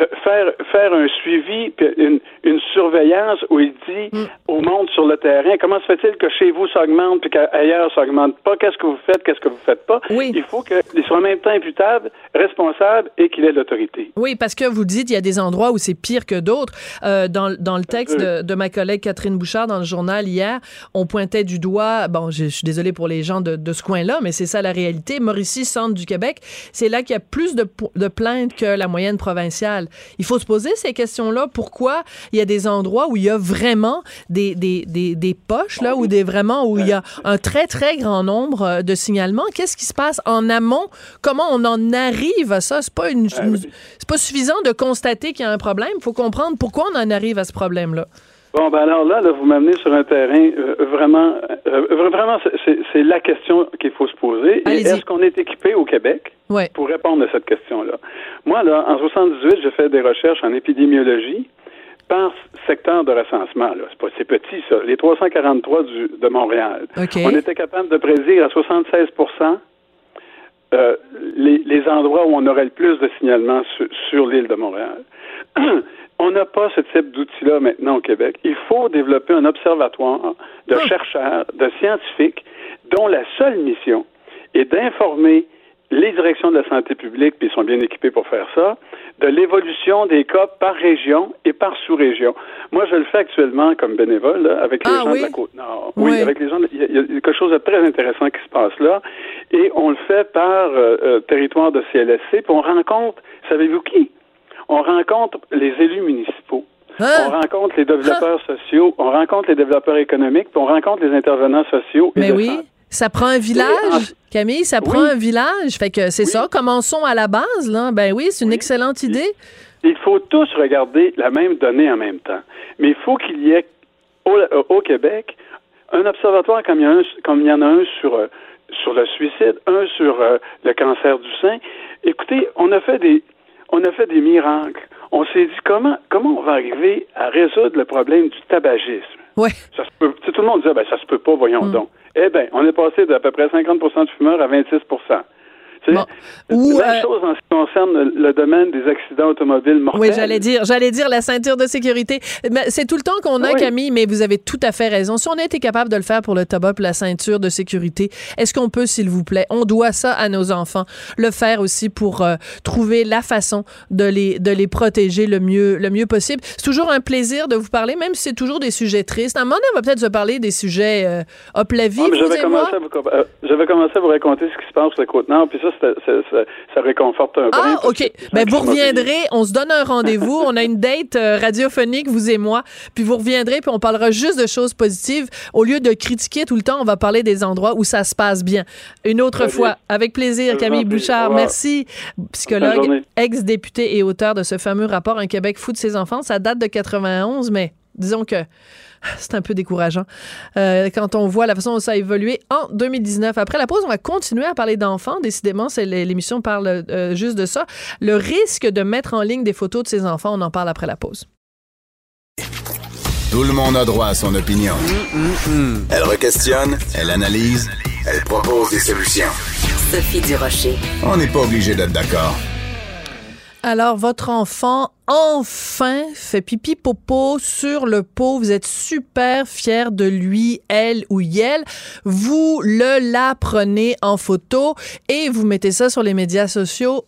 Euh, faire faire un suivi, une, une surveillance où il dit mm. au monde sur le terrain comment se fait-il que chez vous ça augmente puis qu'ailleurs ça augmente pas? Qu'est-ce que vous faites? Qu'est-ce que vous faites pas? Oui. Il faut qu'il soit en même temps imputable, responsable et qu'il ait l'autorité. Oui, parce que vous dites il y a des endroits où c'est pire que d'autres. Euh, dans, dans le texte de, de, ma collègue Catherine Bouchard dans le journal hier, on pointait du doigt. Bon, je, suis désolée pour les gens de, de ce coin-là, mais c'est ça la réalité. Mauricie, centre du Québec, c'est là qu'il y a plus de, de plaintes que la moyenne provinciale. Il faut se poser ces questions-là. Pourquoi il y a des endroits où il y a vraiment des, des, des, des poches, là, ou des vraiment où il y a un très, très grand nombre euh, de signalements? Qu'est-ce qui se passe en amont? Comment on en arrive à ça? C'est pas une, c'est pas suffisant de constater qu'il y a un problème. Il faut comprendre pourquoi on en arrive à ce problème-là. Bon, ben alors là, là vous m'amenez sur un terrain euh, vraiment, euh, vraiment, c'est la question qu'il faut se poser. Est-ce qu'on est équipé au Québec pour répondre à cette question-là? Moi, là, en 78, j'ai fait des recherches en épidémiologie par secteur de recensement. C'est, petit, ça. Les 343 du, de Montréal. On était capable de prédire à 76 euh, les, les, endroits où on aurait le plus de signalements sur l'île de Montréal. On n'a pas ce type d'outil-là maintenant au Québec. Il faut développer un observatoire de ah. chercheurs, de scientifiques, dont la seule mission est d'informer les directions de la santé publique, puis ils sont bien équipés pour faire ça, de l'évolution des cas par région et par sous-région. Moi, je le fais actuellement comme bénévole avec les ah gens de la Côte-Nord. Oui. avec les gens. Il y, a quelque chose de très intéressant qui se passe là, et on le fait par euh, euh, territoire de CLSC, puis on rencontre, savez-vous qui? On rencontre les élus municipaux. Hein? On rencontre les développeurs hein? sociaux, on rencontre les développeurs économiques, puis on rencontre les intervenants sociaux. Mais oui, ça prend un village, Camille, ça prend un village. Fait que c'est ça, commençons à la base, là. Ben oui, c'est une excellente idée. Il faut tous regarder la même donnée en même temps. Mais il faut qu'il y ait au, Québec un observatoire comme il y, un, comme il y en a un sur, euh, sur le suicide, un sur euh, le cancer du sein. Écoutez, on a fait des, on a fait des miracles. On s'est dit comment comment on va arriver à résoudre le problème du tabagisme? Ouais. Ça se peut, tout le monde disait ben ça se peut pas, voyons mm. donc. Eh bien, on est passé d'à peu près 50% de fumeurs à 26 Bon. Ou, Même euh, chose en ce qui concerne le domaine des accidents automobiles mortels. Oui, j'allais dire, j'allais dire la ceinture de sécurité. C'est tout le temps qu'on a, Camille, mais vous avez tout à fait raison. Si on a été capable de le faire pour le tabac et la ceinture de sécurité, est-ce qu'on peut, s'il vous plaît, on doit ça à nos enfants, le faire aussi pour euh, trouver la façon de les de les protéger le mieux le mieux possible? C'est toujours un plaisir de vous parler, même si c'est toujours des sujets tristes. À un moment donné, on va peut-être se parler des sujets euh, hop la vie. Ah, je, vais commencer à vous, je vais commencer à vous raconter ce qui se passe sur la Côte-Nord, puis ça, ça, réconforte un peu. Ah, OK. Ben, vous reviendrez, on se donne un rendez-vous, on a une date euh, radiophonique, vous et moi, puis vous reviendrez, puis on parlera juste de choses positives. Au lieu de critiquer tout le temps, on va parler des endroits où ça se passe bien. Une autre fois, avec plaisir, Camille Bouchard. Merci. Psychologue, ex-député et auteur de ce fameux rapport Un Québec fou de ses enfants. Ça date de 91, mais disons que c'est un peu décourageant euh, quand on voit la façon dont ça a évolué en 2019. Après la pause, on va continuer à parler d'enfants. Décidément, c'est l'émission parle euh, juste de ça. Le risque de mettre en ligne des photos de ses enfants, on en parle après la pause. Tout le monde a droit à son opinion. Elle requestionne, elle analyse, elle propose des solutions. Sophie Durocher. On n'est pas obligé d'être d'accord. Alors, votre enfant, enfin, fait pipi popo sur le pot. Vous êtes super fier de lui, elle ou elle. Vous le la prenez en photo et vous mettez ça sur les médias sociaux.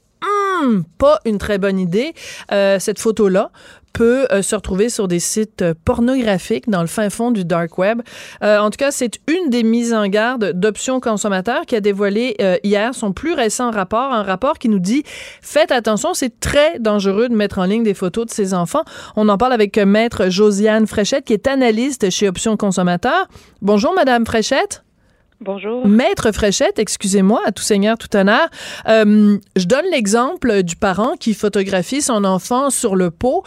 Pas une très bonne idée, euh, cette photo-là peut euh, se retrouver sur des sites euh, pornographiques dans le fin fond du dark web. En tout cas, c'est une des mises en garde d'Options consommateurs qui a dévoilé hier son plus récent rapport, un rapport qui nous dit faites attention, c'est très dangereux de mettre en ligne des photos de ses enfants. On en parle avec maître Josiane Fréchette qui est analyste chez Options consommateurs. Bonjour madame Fréchette. Bonjour. Maître Fréchette, excusez-moi, à tout seigneur, tout honneur. Euh, je donne l'exemple du parent qui photographie son enfant sur le pot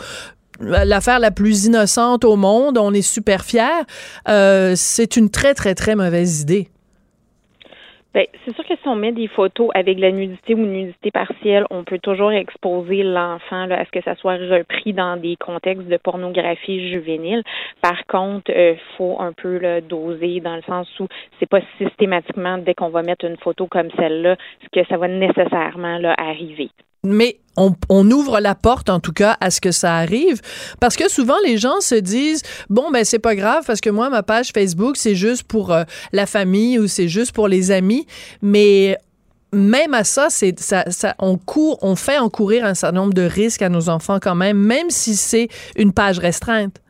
l'affaire la plus innocente au monde, on est super fiers, euh, c'est une très, très, très mauvaise idée. Ben, c'est sûr que si on met des photos avec la nudité ou nudité partielle, on peut toujours exposer l'enfant à ce que ça soit repris dans des contextes de pornographie juvénile. Par contre, il euh, faut un peu le doser dans le sens où c'est pas systématiquement dès qu'on va mettre une photo comme celle-là que ça va nécessairement là, arriver mais on, ouvre la porte en tout cas à ce que ça arrive parce que souvent les gens se disent bon ben c'est pas grave parce que moi ma page Facebook c'est juste pour euh, la famille ou c'est juste pour les amis mais même à ça, c'est ça, on court, on fait encourir un certain nombre de risques à nos enfants quand même, même si c'est une page restreinte.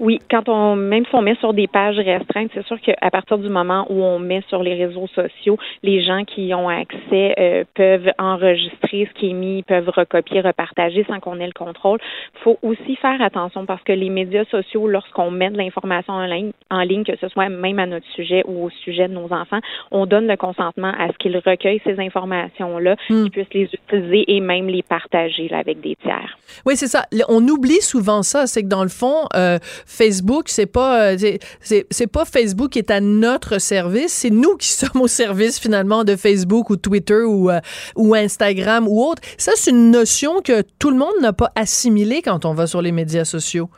Oui, quand on même si on met sur des pages restreintes, c'est sûr qu'à partir du moment où on met sur les réseaux sociaux, les gens qui ont accès euh, peuvent enregistrer ce qui est mis, peuvent recopier, repartager sans qu'on ait le contrôle. Il faut aussi faire attention parce que les médias sociaux, lorsqu'on met de l'information en ligne, en ligne, que ce soit même à notre sujet ou au sujet de nos enfants, on donne le consentement à ce qu'ils recueillent ces informations-là, hmm. qu'ils puissent les utiliser et même les partager là, avec des tiers. Oui, c'est ça. On oublie souvent ça, c'est que dans le fond, euh, Facebook, c'est pas euh, c'est pas Facebook qui est à notre service, c'est nous qui sommes au service finalement de Facebook ou Twitter ou euh, ou Instagram ou autre. Ça c'est une notion que tout le monde n'a pas assimilée quand on va sur les médias sociaux.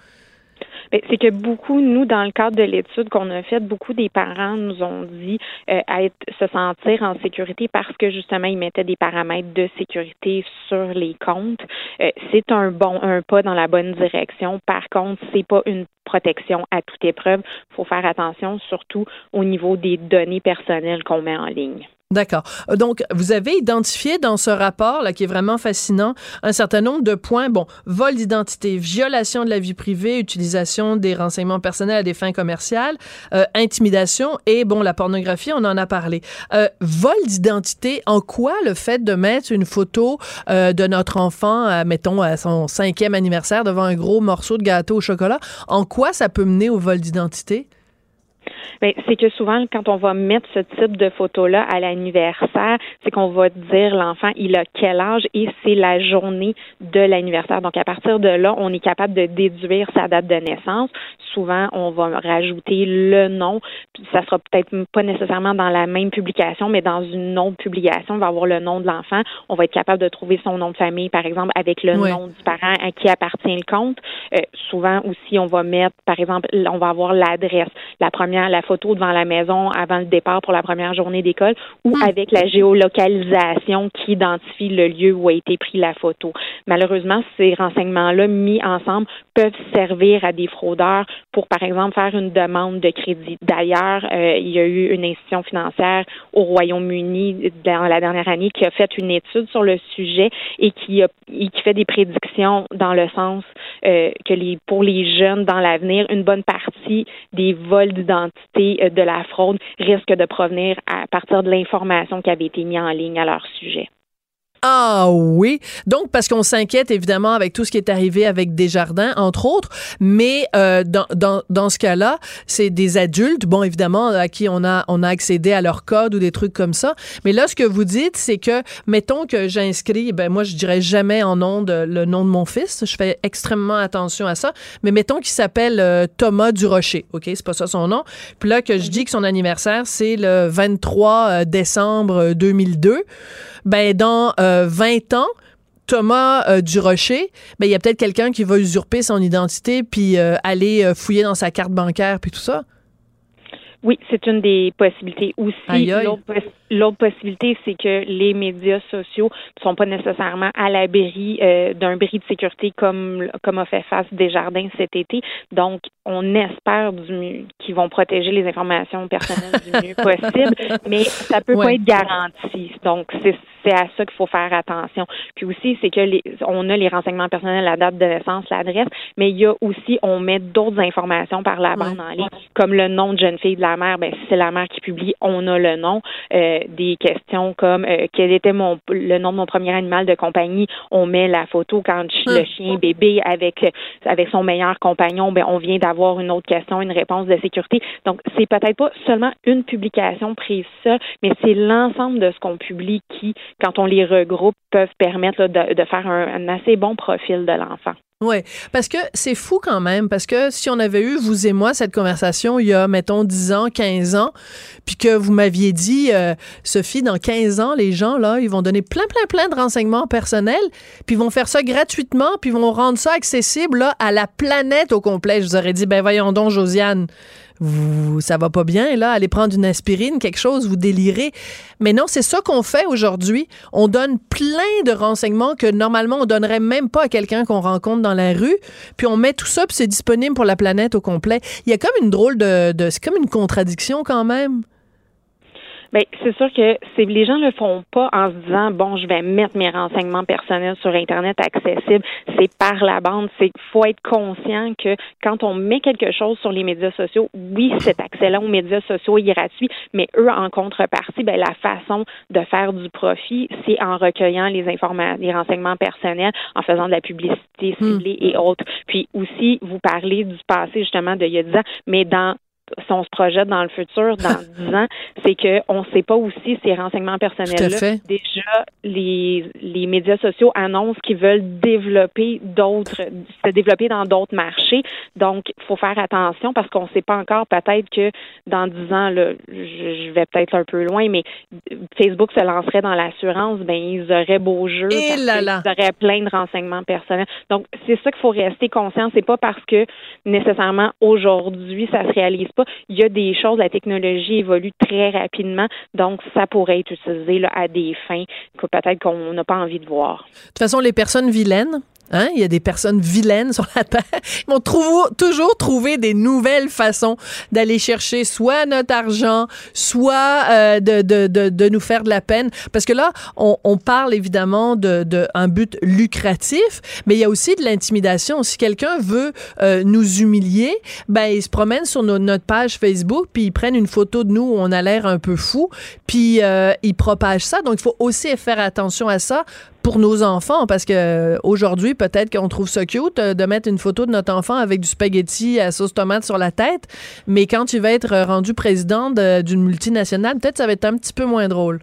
Ben, c'est que beaucoup, nous, dans le cadre de l'étude qu'on a faite, beaucoup des parents nous ont dit euh, être, se sentir en sécurité parce que justement, ils mettaient des paramètres de sécurité sur les comptes. Euh, c'est un bon un pas dans la bonne direction. Par contre, c'est pas une protection à toute épreuve. Il faut faire attention, surtout au niveau des données personnelles qu'on met en ligne. D'accord. Euh, donc, vous avez identifié dans ce rapport, là, qui est vraiment fascinant, un certain nombre de points. Bon, vol d'identité, violation de la vie privée, utilisation des renseignements personnels à des fins commerciales, euh, intimidation et, bon, la pornographie, on en a parlé. Euh, vol d'identité, en quoi le fait de mettre une photo de notre enfant, mettons, à son cinquième anniversaire devant un gros morceau de gâteau au chocolat, en quoi ça peut mener au vol d'identité? Ben, c'est que souvent, quand on va mettre ce type de photo-là à l'anniversaire, c'est qu'on va dire l'enfant, il a quel âge et c'est la journée de l'anniversaire. Donc, à partir de là, on est capable de déduire sa date de naissance. Souvent, on va rajouter le nom. Ça sera peut-être pas nécessairement dans la même publication, mais dans une autre publication, on va avoir le nom de l'enfant. On va être capable de trouver son nom de famille, par exemple, avec le nom du parent à qui appartient le compte. Euh, souvent aussi, on va mettre, par exemple, on va avoir l'adresse. La première, la photo devant la maison avant le départ pour la première journée d'école ou hmm. avec la géolocalisation qui identifie le lieu où a été pris la photo. Malheureusement, ces renseignements-là mis ensemble peuvent servir à des fraudeurs pour, par exemple, faire une demande de crédit. D'ailleurs, euh, il y a eu une institution financière au Royaume-Uni dans la dernière année qui a fait une étude sur le sujet et qui, a, qui fait des prédictions dans le sens euh, que les, pour les jeunes dans l'avenir, une bonne partie des vols d'identité euh, de la fraude risque de provenir à partir de l'information qui avait été mise en ligne à leur sujet. Ah oui. Donc, parce qu'on s'inquiète évidemment avec tout ce qui est arrivé avec Desjardins, entre autres, mais euh, dans, dans, dans ce cas-là, c'est des adultes, bon, évidemment, à qui on a, on a accédé à leur code ou des trucs comme ça. Mais là, ce que vous dites, c'est que, mettons que j'inscris, ben moi, je dirais jamais en nom de le nom de mon fils. Je fais extrêmement attention à ça. Mais mettons qu'il s'appelle euh, Thomas Durocher. OK? C'est pas ça son nom. Puis là, que je dis que son anniversaire, c'est le 23 euh, décembre 2002 ben dans 20 euh, ans, Thomas euh, Durocher, ben il y a peut-être quelqu'un qui va usurper son identité puis euh, aller fouiller dans sa carte bancaire puis tout ça. Oui, c'est une des possibilités. Aussi, l'autre possibilité, c'est que les médias sociaux ne sont pas nécessairement à l'abri euh, d'un bris de sécurité comme comme a fait face Desjardins cet été. Donc, on espère du qu'ils vont protéger les informations personnelles du mieux possible, mais ça peut pas être garanti. Donc, c'est c'est à ça qu'il faut faire attention. Puis aussi, c'est que les, on a les renseignements personnels, la date de naissance, l'adresse, mais il y a aussi, on met d'autres informations par la bande en ligne, comme le nom de jeune fille de la mère. Ben, si c'est la mère qui publie, on a le nom. Euh, des questions comme euh, quel était mon le nom de mon premier animal de compagnie, on met la photo quand le chien bébé avec avec son meilleur compagnon, ben on vient d'avoir une autre question, une réponse de sécurité. Donc c'est peut-être pas seulement une publication prise ça, mais c'est l'ensemble de ce qu'on publie qui quand on les regroupe, peuvent permettre de, faire un, assez bon profil de l'enfant. Oui, parce que c'est fou quand même, parce que si on avait eu, vous et moi, cette conversation il y a, mettons, 10 ans, 15 ans, puis que vous m'aviez dit, euh, Sophie, dans 15 ans, les gens, là, ils vont donner plein, plein, plein de renseignements personnels, puis ils vont faire ça gratuitement, puis ils vont rendre ça accessible là, à la planète au complet. Je vous aurais dit, ben voyons donc, Josiane, vous, ça va pas bien, là, allez prendre une aspirine, quelque chose, vous délirez. Mais non, c'est ça qu'on fait aujourd'hui. On donne plein de renseignements que normalement on donnerait même pas à quelqu'un qu'on rencontre dans la rue, puis on met tout ça, puis c'est disponible pour la planète au complet. Il y a comme une drôle de, de c'est comme une contradiction quand même. Bien, c'est sûr que c'est les gens le font pas en se disant bon, je vais mettre mes renseignements personnels sur internet accessible. C'est par la bande. C'est faut être conscient que quand on met quelque chose sur les médias sociaux, oui, cet accès-là aux médias sociaux est gratuit, mais eux en contrepartie, ben la façon de faire du profit, c'est en recueillant les informations, les renseignements personnels, en faisant de la publicité hmm. ciblée et autres. Puis aussi, vous parlez du passé justement de il y a 10 ans, mais dans si on se projette dans le futur, dans 10 ans, c'est qu'on ne sait pas aussi ces renseignements personnels-là. Déjà, les, les médias sociaux annoncent qu'ils veulent développer d'autres, se développer dans d'autres marchés. Donc, il faut faire attention parce qu'on ne sait pas encore peut-être que dans 10 ans, là, je, vais peut-être un peu loin, mais Facebook se lancerait dans l'assurance, ben ils auraient beau jeu. Et eh là là. Ils auraient plein de renseignements personnels. Donc, c'est ça qu'il faut rester conscient. C'est pas parce que nécessairement aujourd'hui, ça se réalise pas il y a des choses, la technologie évolue très rapidement, donc ça pourrait être utilisé à des fins que peut-être qu'on n'a pas envie de voir. De toute façon, les personnes vilaines, Hein? Il y a des personnes vilaines sur la terre. Ils vont toujours trouver des nouvelles façons d'aller chercher soit notre argent, soit euh, de, de, de, de, nous faire de la peine. Parce que là, on, on parle évidemment de, de, but lucratif, mais il y a aussi de l'intimidation. Si quelqu'un veut euh, nous humilier, ben il se promène sur notre page Facebook, puis ils prennent une photo de nous où on a l'air un peu fou, puis euh, ils propagent ça. Donc il faut aussi faire attention à ça pour nos enfants, parce que euh, aujourd'hui, peut-être qu'on trouve ça cute euh, de mettre une photo de notre enfant avec du spaghetti à sauce tomate sur la tête, mais quand il va être rendu président d'une multinationale, peut-être ça va être un petit peu moins drôle.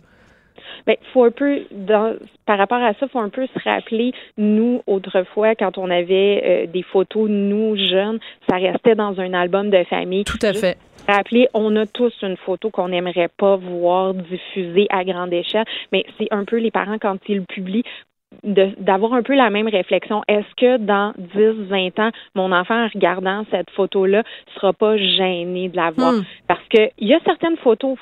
Bien, faut un peu, par rapport à ça, faut un peu se rappeler, nous, autrefois, quand on avait euh, des photos, nous, jeunes, ça restait dans un album de famille. Tout à fait rappeler, on a tous une photo qu'on n'aimerait pas voir diffusée à grande échelle, mais c'est un peu les parents quand ils le publient d'avoir un peu la même réflexion. Est-ce que dans 10, 20 ans, mon enfant, en regardant cette photo-là, sera pas gêné de la voir? Hmm. Parce que il y a certaines photos,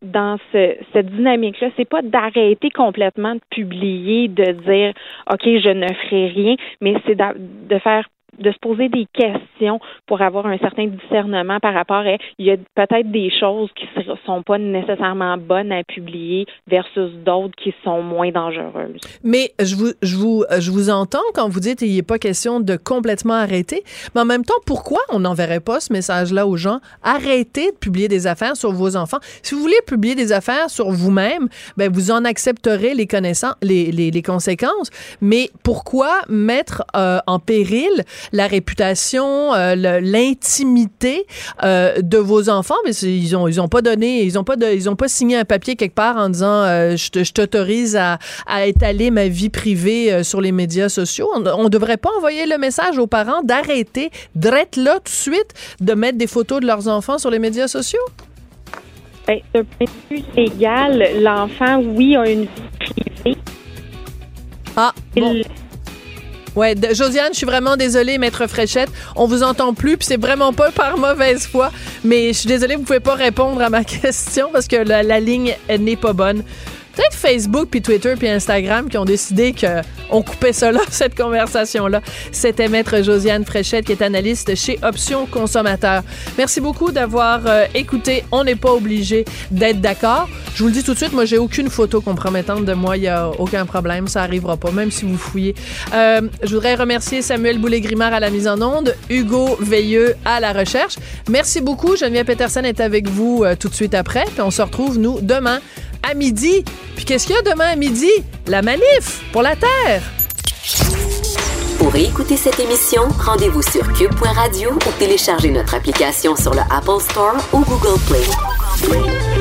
dans cette dynamique-là, c'est pas d'arrêter complètement de publier, de dire OK, je ne ferai rien, mais c'est de faire de se poser des questions pour avoir un certain discernement par rapport à il y a peut-être des choses qui ne sont pas nécessairement bonnes à publier versus d'autres qui sont moins dangereuses. Mais je vous, je vous, je vous entends quand vous dites qu'il n'est pas question de complètement arrêter, mais en même temps, pourquoi on n'enverrait pas ce message-là aux gens? Arrêtez de publier des affaires sur vos enfants. Si vous voulez publier des affaires sur vous-même, ben vous en accepterez les connaissances, les, les, les conséquences. Mais pourquoi mettre euh, en péril la réputation, euh, l'intimité euh, de vos enfants? Mais ils ont, ils ont pas donné, ils ont pas, de, ils ont pas signé un papier quelque part en disant je t'autorise à, à, étaler ma vie privée sur les médias sociaux. On, ne devrait pas envoyer le message aux parents d'arrêter, d'être là tout de suite, de mettre des photos de leurs enfants sur les médias sociaux? Ben, d'un point de vue légal, l'enfant, oui, a une vie privée. Ah, bon. Ouais, Josiane, je suis vraiment désolée, maître Fréchette. On vous entend plus, puis c'est vraiment pas par mauvaise foi. Mais je suis désolée, vous pouvez pas répondre à ma question parce que la, la ligne n'est pas bonne peut-être Facebook, puis Twitter, puis Instagram qui ont décidé qu'on coupait là, cette conversation-là. C'était Maître Josiane Fréchette, qui est analyste chez Options Consommateurs. Merci beaucoup d'avoir euh, écouté. On n'est pas obligé d'être d'accord. Je vous le dis tout de suite, moi, j'ai aucune photo compromettante de moi. Il n'y a aucun problème. Ça arrivera pas, même si vous fouillez. Euh, je voudrais remercier Samuel Boulay-Grimard à la mise en onde, Hugo Veilleux à la recherche. Merci beaucoup. Geneviève Peterson est avec vous euh, tout de suite après. On se retrouve, nous, demain à midi. Puis qu'est-ce qu'il y a demain à midi? La manif pour la Terre. Pour écouter cette émission, rendez-vous sur cube.radio ou téléchargez notre application sur le Apple Store ou Google Play.